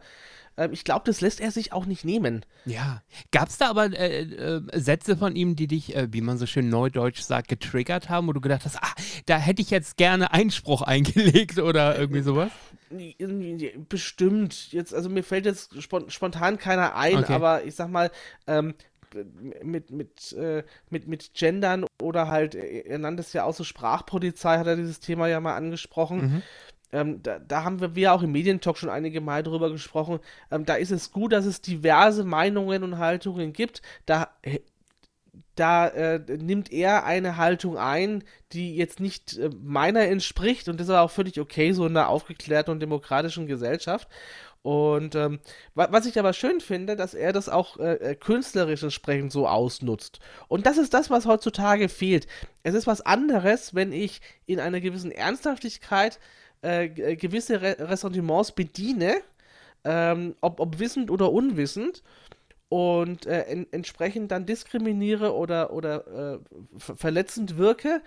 Ähm, ich glaube, das lässt er sich auch nicht nehmen. Ja. Gab es da aber äh, äh, Sätze von ihm, die dich, äh, wie man so schön neudeutsch sagt, getriggert haben, wo du gedacht hast, ah, da hätte ich jetzt gerne Einspruch <laughs> eingelegt oder irgendwie sowas? Bestimmt. Jetzt, also mir fällt jetzt spon spontan keiner ein, Okay. aber ich sag mal, ähm, mit, mit, äh, mit, mit Gendern oder halt, äh, er nannte es ja auch so Sprachpolizei, hat er dieses Thema ja mal angesprochen. Mhm. Ähm, da, da haben wir, wir auch im Medientalk schon einige Mal drüber gesprochen. Ähm, da ist es gut, dass es diverse Meinungen und Haltungen gibt. Da, äh, da äh, nimmt er eine Haltung ein, die jetzt nicht äh, meiner entspricht und das ist auch völlig okay, so in einer aufgeklärten und demokratischen Gesellschaft. Und ähm, wa was ich aber schön finde, dass er das auch äh, äh, künstlerisch entsprechend so ausnutzt. Und das ist das, was heutzutage fehlt. Es ist was anderes, wenn ich in einer gewissen Ernsthaftigkeit äh, äh, gewisse Re Ressentiments bediene, ähm, ob, ob wissend oder unwissend, und äh, en entsprechend dann diskriminiere oder, oder äh, ver verletzend wirke.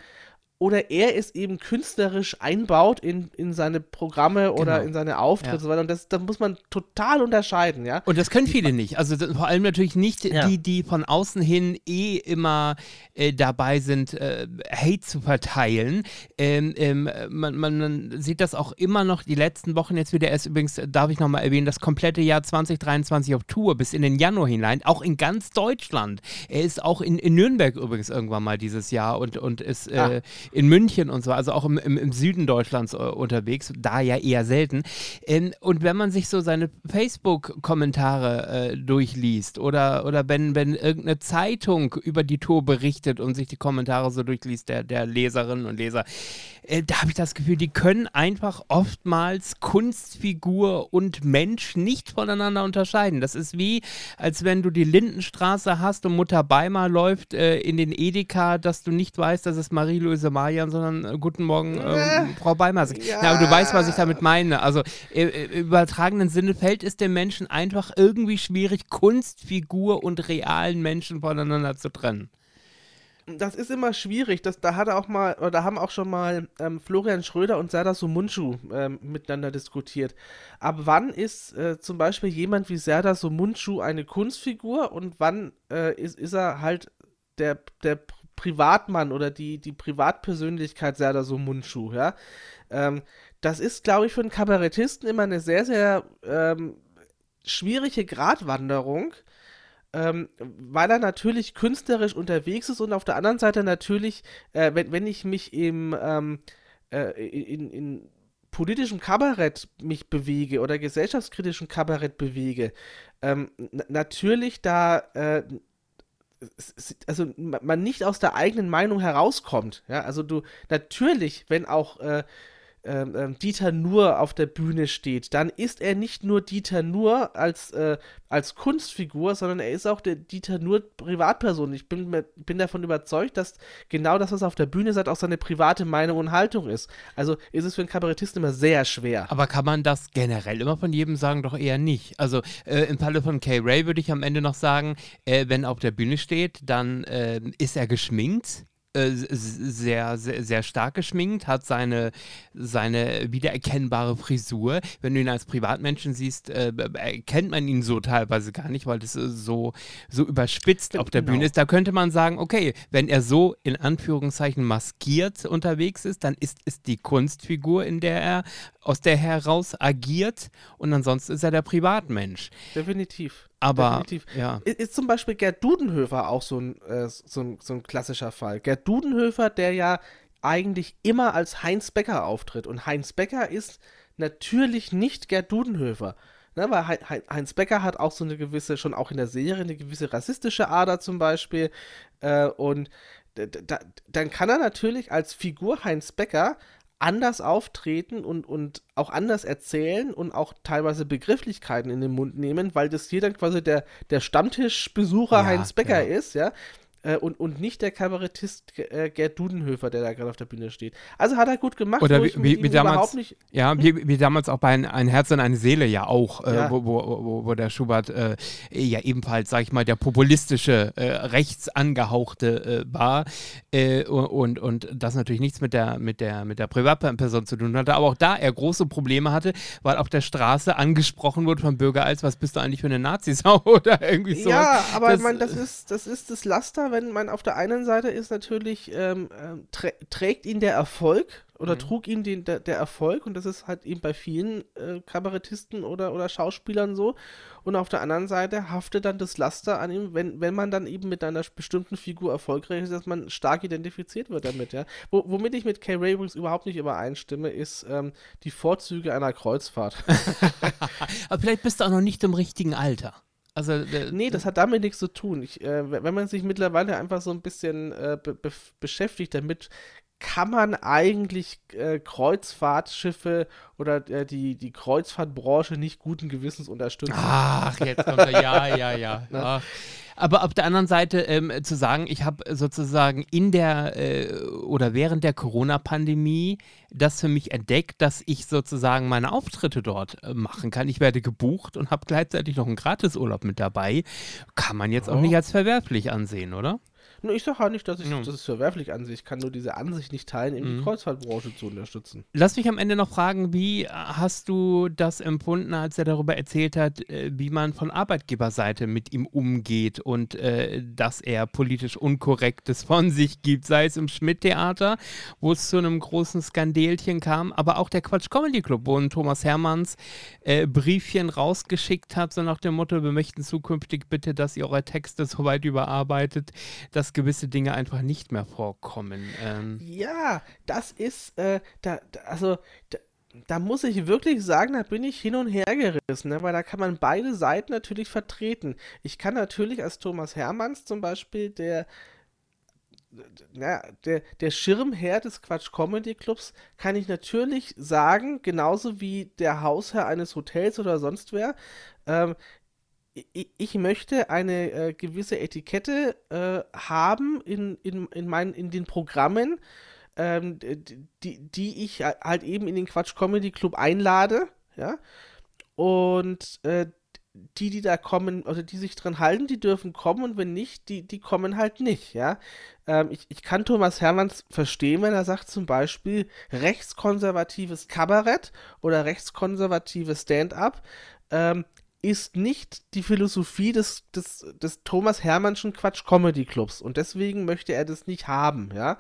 Oder er es eben künstlerisch einbaut in, in seine Programme oder Genau. in seine Auftritte Ja. und so weiter. Und das, das muss man total unterscheiden, ja. Und das können viele nicht. Also das- vor allem natürlich nicht Ja. die, die von außen hin eh immer äh, dabei sind, äh, Hate zu verteilen. Ähm, ähm, man, man, man sieht das auch immer noch die letzten Wochen jetzt wieder. Er ist übrigens, äh, darf ich nochmal erwähnen, das komplette Jahr 2023 auf Tour bis in den Januar hinein, auch in ganz Deutschland. Er ist auch in, in Nürnberg übrigens irgendwann mal dieses Jahr und, und ist äh, Ah. In München und so, also auch im, im, im Süden Deutschlands äh, unterwegs, da ja eher selten. Ähm, und wenn man sich so seine Facebook-Kommentare äh, durchliest oder, oder wenn, wenn irgendeine Zeitung über die Tour berichtet und sich die Kommentare so durchliest, der, der Leserinnen und Leser, äh, da habe ich das Gefühl, die können einfach oftmals Kunstfigur und Mensch nicht voneinander unterscheiden. Das ist wie, als wenn du die Lindenstraße hast und Mutter Beimer läuft äh, in den Edeka, dass du nicht weißt, dass es Marie-Louise Marian, sondern äh, Guten Morgen, ähm, Frau Beimer. ist. ja. Na, aber du weißt, was ich damit meine. Also äh, äh, im übertragenen Sinne fällt es dem Menschen einfach irgendwie schwierig, Kunstfigur und realen Menschen voneinander zu trennen. Das ist immer schwierig. Das, da hat auch mal, oder da haben auch schon mal ähm, Florian Schröder und Serdar Sumuncu ähm, miteinander diskutiert. Ab wann ist äh, zum Beispiel jemand wie Serdar Sumuncu eine Kunstfigur und wann äh, ist, ist er halt der, der Privatmann oder die, die Privatpersönlichkeit Serdar Sumuncu, ja? Ähm, das ist, glaube ich, für einen Kabarettisten immer eine sehr, sehr ähm, schwierige Gratwanderung ähm, weil er natürlich künstlerisch unterwegs ist und auf der anderen Seite natürlich, äh, wenn, wenn ich mich im ähm, äh, in, in politischem Kabarett mich bewege oder gesellschaftskritischem Kabarett bewege, ähm, natürlich da äh, also ma- man nicht aus der eigenen Meinung herauskommt. Ja, also du natürlich, wenn auch äh, ähm, ähm, Dieter Nuhr auf der Bühne steht, dann ist er nicht nur Dieter Nuhr als, äh, als Kunstfigur, sondern er ist auch der Dieter Nuhr Privatperson. Ich bin, bin davon überzeugt, dass genau das, was er auf der Bühne sagt, auch seine private Meinung und Haltung ist. Also ist es für einen Kabarettisten immer sehr schwer. Aber kann man das generell immer von jedem sagen? Doch eher nicht. Also äh, im Falle von Kay Ray würde ich am Ende noch sagen, äh, wenn er auf der Bühne steht, dann äh, ist er geschminkt. Äh, Sehr, sehr, sehr stark geschminkt, hat seine, seine wiedererkennbare Frisur. Wenn du ihn als Privatmenschen siehst, äh, erkennt man ihn so teilweise gar nicht, weil das äh, so, so überspitzt auf der Genau. Bühne ist. Da könnte man sagen, okay, wenn er so in Anführungszeichen maskiert unterwegs ist, dann ist es die Kunstfigur, in der er aus der heraus agiert und ansonsten ist er der Privatmensch. Definitiv. Aber Definitiv. ja, Ist zum Beispiel Gerd Dudenhöfer auch so ein, äh, so, ein, so ein klassischer Fall. Gerd Dudenhöfer, der ja eigentlich immer als Heinz Becker auftritt. Und Heinz Becker ist natürlich nicht Gerd Dudenhöfer. Ne, weil Hei- Hei- Heinz Becker hat auch so eine gewisse, schon auch in der Serie, eine gewisse rassistische Ader zum Beispiel. Äh, und dann kann er natürlich als Figur Heinz Becker anders auftreten und, und auch anders erzählen und auch teilweise Begrifflichkeiten in den Mund nehmen, weil das hier dann quasi der, der Stammtischbesucher Ja, Heinz Becker genau. ist, ja. Äh, und, und nicht der Kabarettist äh, Gerd Dudenhöfer, der da gerade auf der Bühne steht. Also hat er gut gemacht. Oder wie, wie, wie damals, nicht. ja, wie, wie damals auch bei ein, ein Herz und eine Seele ja auch, äh, Ja. Wo, wo, wo, wo der Schubert äh, ja ebenfalls, sag ich mal, der populistische, äh, rechts angehauchte äh, war und, und das natürlich nichts mit der, mit, der, mit der Privatperson zu tun hatte, aber auch da er große Probleme hatte, weil auf der Straße angesprochen wurde vom Bürger als, was bist du eigentlich für eine Nazisau <laughs> oder irgendwie so. Ja, aber Das- ich meine, das ist, das ist das Laster, wenn man auf der einen Seite ist natürlich, ähm, ähm, trä trägt ihn der Erfolg oder Mhm. trug ihn den, der, der Erfolg und das ist halt eben bei vielen äh, Kabarettisten oder, oder Schauspielern so. Und auf der anderen Seite haftet dann das Laster an ihm, wenn, wenn man dann eben mit einer bestimmten Figur erfolgreich ist, dass man stark identifiziert wird damit, ja. Wo, womit ich mit Kay Ray übrigens überhaupt nicht übereinstimme, ist ähm, die Vorzüge einer Kreuzfahrt. <laughs> Aber vielleicht bist du auch noch nicht im richtigen Alter. Also, Nee, das hat damit nichts zu tun. Ich, äh, wenn man sich mittlerweile einfach so ein bisschen äh, be beschäftigt damit, kann man eigentlich äh, Kreuzfahrtschiffe oder äh, die, die Kreuzfahrtbranche nicht guten Gewissens unterstützen. Ach, jetzt kommt er. Ja, <laughs> ja, ja. Ach. Aber auf der anderen Seite ähm, zu sagen, ich habe sozusagen in der äh, oder während der Corona-Pandemie das für mich entdeckt, dass ich sozusagen meine Auftritte dort äh, machen kann. Ich werde gebucht und habe gleichzeitig noch einen Gratisurlaub mit dabei. Kann man jetzt auch Ja. nicht als verwerflich ansehen, oder? Nur ich sage auch nicht, dass ich Ja. das ist verwerflich an sich. Ich kann nur diese Ansicht nicht teilen, eben Mhm. die Kreuzfahrtbranche zu unterstützen. Lass mich am Ende noch fragen, wie hast du das empfunden, als er darüber erzählt hat, äh, wie man von Arbeitgeberseite mit ihm umgeht und äh, dass er politisch Unkorrektes von <laughs> sich gibt, sei es im Schmidt-Theater, wo es zu einem großen Skandelchen kam, aber auch der Quatsch Comedy Club, wo ein Thomas Hermanns äh, Briefchen rausgeschickt hat, so nach dem Motto, wir möchten zukünftig bitte, dass ihr eure Texte so weit überarbeitet, dass gewisse Dinge einfach nicht mehr vorkommen. Ähm, Ja, das ist, äh, da, da, also, da, da muss ich wirklich sagen, da bin ich hin und her gerissen, ne? weil da kann man beide Seiten natürlich vertreten. Ich kann natürlich als Thomas Hermanns zum Beispiel, der, na, der, der Schirmherr des Quatsch Comedy Clubs, kann ich natürlich sagen, genauso wie der Hausherr eines Hotels oder sonst wer, ähm, ich, möchte eine äh, gewisse Etikette äh, haben in, in, in, meinen, in den Programmen, ähm, die, die ich ha- halt eben in den Quatsch Comedy Club einlade, ja. Und äh, die, die da kommen, oder die sich dran halten, die dürfen kommen und wenn nicht, die, die kommen halt nicht, ja. Ähm, ich, ich kann Thomas Hermanns verstehen, wenn er sagt zum Beispiel rechtskonservatives Kabarett oder rechtskonservatives Stand-up, ähm, ist nicht die Philosophie des, des, des Thomas Hermannschen Quatsch Comedy Clubs und deswegen möchte er das nicht haben, ja.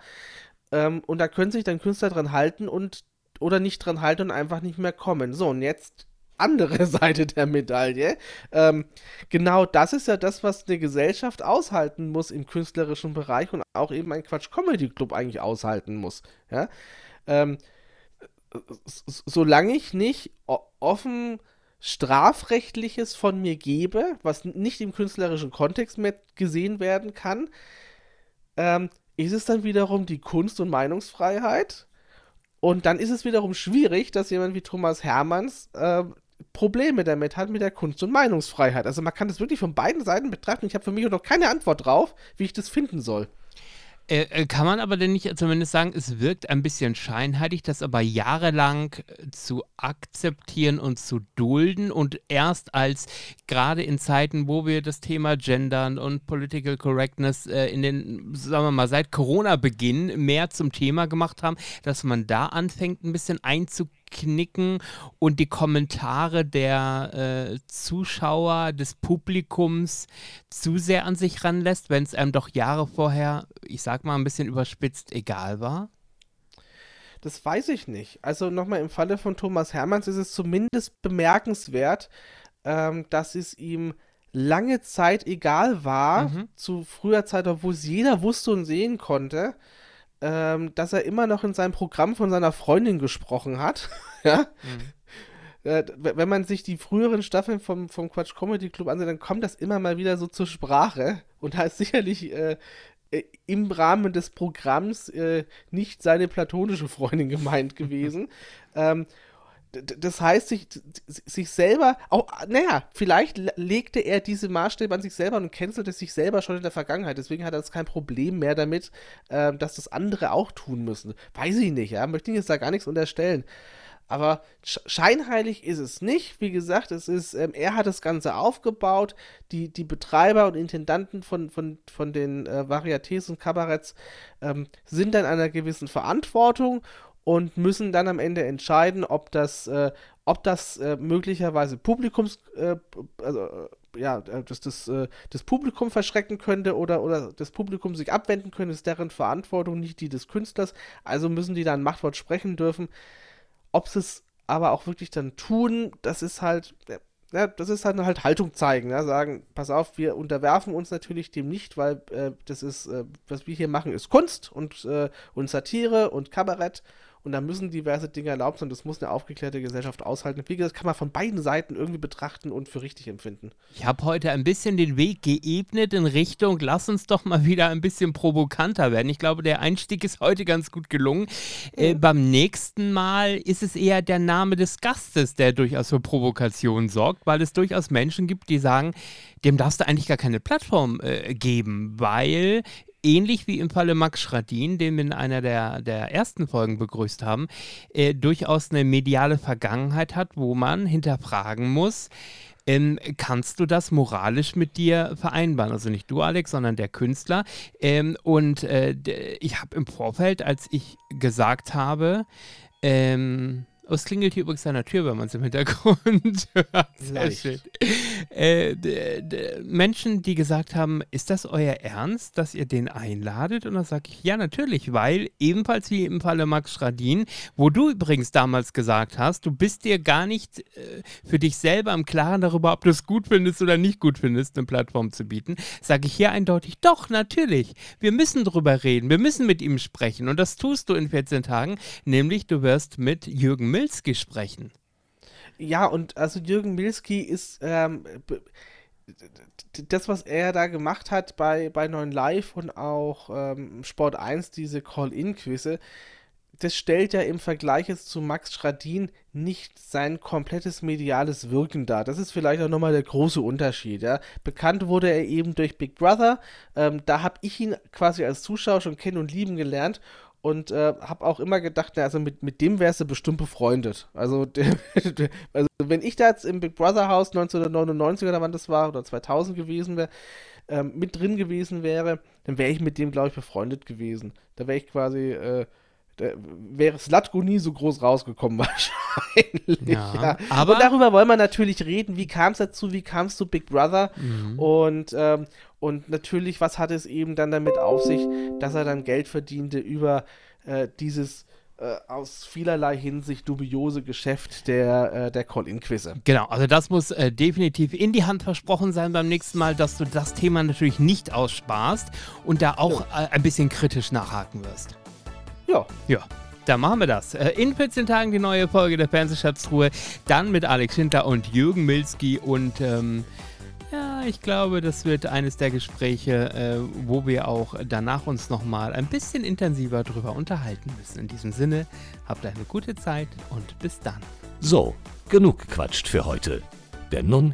Ähm, und da können sich dann Künstler dran halten und oder nicht dran halten und einfach nicht mehr kommen. So, und jetzt andere <laughs> Seite der Medaille. Ähm, genau das ist ja das, was eine Gesellschaft aushalten muss im künstlerischen Bereich und auch eben ein Quatsch Comedy Club eigentlich aushalten muss. Ja? Ähm, solange ich nicht offen strafrechtliches von mir gebe, was nicht im künstlerischen Kontext mehr gesehen werden kann, ähm, ist es dann wiederum die Kunst- und Meinungsfreiheit. Und dann ist es wiederum schwierig, dass jemand wie Thomas Hermanns ähm, Probleme damit hat mit der Kunst- und Meinungsfreiheit. Also man kann das wirklich von beiden Seiten betrachten. Ich habe für mich noch keine Antwort drauf, wie ich das finden soll. Äh, äh, kann man aber denn nicht zumindest sagen, es wirkt ein bisschen scheinheilig, das aber jahrelang äh, zu akzeptieren und zu dulden und erst als gerade in Zeiten, wo wir das Thema Gendern und Political Correctness äh, in den, sagen wir mal, seit Corona-Beginn mehr zum Thema gemacht haben, dass man da anfängt, ein bisschen einzuknicken und die Kommentare der äh, Zuschauer, des Publikums zu sehr an sich ranlässt, wenn es einem doch Jahre vorher, ich sag mal ein bisschen überspitzt, egal war? Das weiß ich nicht. Also nochmal im Falle von Thomas Hermanns ist es zumindest bemerkenswert, ähm, dass es ihm lange Zeit egal war, Mhm. zu früher Zeit, obwohl es jeder wusste und sehen konnte, ähm, dass er immer noch in seinem Programm von seiner Freundin gesprochen hat. <laughs> ja. Äh, w- wenn man sich die früheren Staffeln vom, vom Quatsch Comedy Club ansieht, dann kommt das immer mal wieder so zur Sprache. Und da ist sicherlich äh, äh, im Rahmen des Programms äh, nicht seine platonische Freundin gemeint gewesen. <laughs> ähm, das heißt, sich, sich selber, auch, naja, vielleicht legte er diese Maßstäbe an sich selber und cancelte sich selber schon in der Vergangenheit. Deswegen hat er jetzt kein Problem mehr damit, äh, dass das andere auch tun müssen. Weiß ich nicht, ja, möchte ich jetzt da gar nichts unterstellen. Aber scheinheilig ist es nicht. Wie gesagt, es ist, ähm, er hat das Ganze aufgebaut. Die, die Betreiber und Intendanten von, von, von den äh, Varietés und Kabaretts ähm, sind dann einer gewissen Verantwortung und müssen dann am Ende entscheiden, ob das, äh, ob das äh, möglicherweise Publikums, äh, also äh, ja, äh, dass das, äh, das Publikum verschrecken könnte oder, oder das Publikum sich abwenden könnte, ist deren Verantwortung, nicht die des Künstlers. Also müssen die dann Machtwort sprechen dürfen. Ob sie es aber auch wirklich dann tun, das ist halt, ja, das ist halt halt Haltung zeigen, ja, sagen, pass auf, wir unterwerfen uns natürlich dem nicht, weil das ist, was wir hier machen, ist Kunst und, und Satire und Kabarett und da müssen diverse Dinge erlaubt sein. Das muss eine aufgeklärte Gesellschaft aushalten. Wie gesagt, das kann man von beiden Seiten irgendwie betrachten und für richtig empfinden. Ich habe heute ein bisschen den Weg geebnet in Richtung, lass uns doch mal wieder ein bisschen provokanter werden. Ich glaube, der Einstieg ist heute ganz gut gelungen. Äh, mhm. beim nächsten Mal ist es eher der Name des Gastes, der durchaus für Provokation sorgt, weil es durchaus Menschen gibt, die sagen, dem darfst du eigentlich gar keine Plattform äh, geben, weil ähnlich wie im Falle Max Schradin, den wir in einer der, der ersten Folgen begrüßt haben, äh, durchaus eine mediale Vergangenheit hat, wo man hinterfragen muss, ähm, kannst du das moralisch mit dir vereinbaren? Also nicht du, Alex, sondern der Künstler. Ähm, und äh, ich habe im Vorfeld, als ich gesagt habe, ähm, Oh, es klingelt hier übrigens an der Tür, wenn man es im Hintergrund <laughs> hört. Sehr schön. Äh, Menschen, die gesagt haben, ist das euer Ernst, dass ihr den einladet? Und dann sage ich, ja, natürlich, weil ebenfalls wie im Falle Max Schradin, wo du übrigens damals gesagt hast, du bist dir gar nicht äh, für dich selber im Klaren darüber, ob du es gut findest oder nicht gut findest, eine Plattform zu bieten, sage ich hier eindeutig, doch, natürlich. Wir müssen drüber reden, wir müssen mit ihm sprechen. Und das tust du in 14 Tagen, nämlich du wirst mit Jürgen Milski sprechen. Ja, und also Jürgen Milski ist ähm, das, was er da gemacht hat bei, bei 9 Live und auch ähm, Sport 1, diese Call-In-Quizze, das stellt ja im Vergleich jetzt zu Max Schradin nicht sein komplettes mediales Wirken dar. Das ist vielleicht auch nochmal der große Unterschied. Ja. Bekannt wurde er eben durch Big Brother. Ähm, da habe ich ihn quasi als Zuschauer schon kennen und lieben gelernt und äh, habe auch immer gedacht, na, also mit, mit dem wärst du bestimmt befreundet. Also, <laughs> der, also wenn ich da jetzt im Big Brother Haus 1999 oder wann das war, oder 2000 gewesen wäre, ähm, mit drin gewesen wäre, dann wäre ich mit dem, glaube ich, befreundet gewesen. Da wäre ich quasi, äh, wäre Slatko nie so groß rausgekommen <laughs> wahrscheinlich. Ja, ja. Aber und darüber wollen wir natürlich reden. Wie kam es dazu? Wie kam es zu Big Brother? Mhm. Und ähm, und natürlich, was hat es eben dann damit auf sich, dass er dann Geld verdiente über äh, dieses äh, aus vielerlei Hinsicht dubiose Geschäft der, äh, der Call-In-Quizze. Genau, also das muss äh, definitiv in die Hand versprochen sein beim nächsten Mal, dass du das Thema natürlich nicht aussparst und da auch. Äh, ein bisschen kritisch nachhaken wirst. Ja. Ja. Dann machen wir das. Äh, in 14 Tagen die neue Folge der Fernsehschatztruhe. Dann mit Alex Hinter und Jürgen Milski und ähm, ja, ich glaube, das wird eines der Gespräche, äh, wo wir auch danach uns nochmal ein bisschen intensiver drüber unterhalten müssen. In diesem Sinne, habt eine gute Zeit und bis dann. So, genug quatscht für heute. Denn nun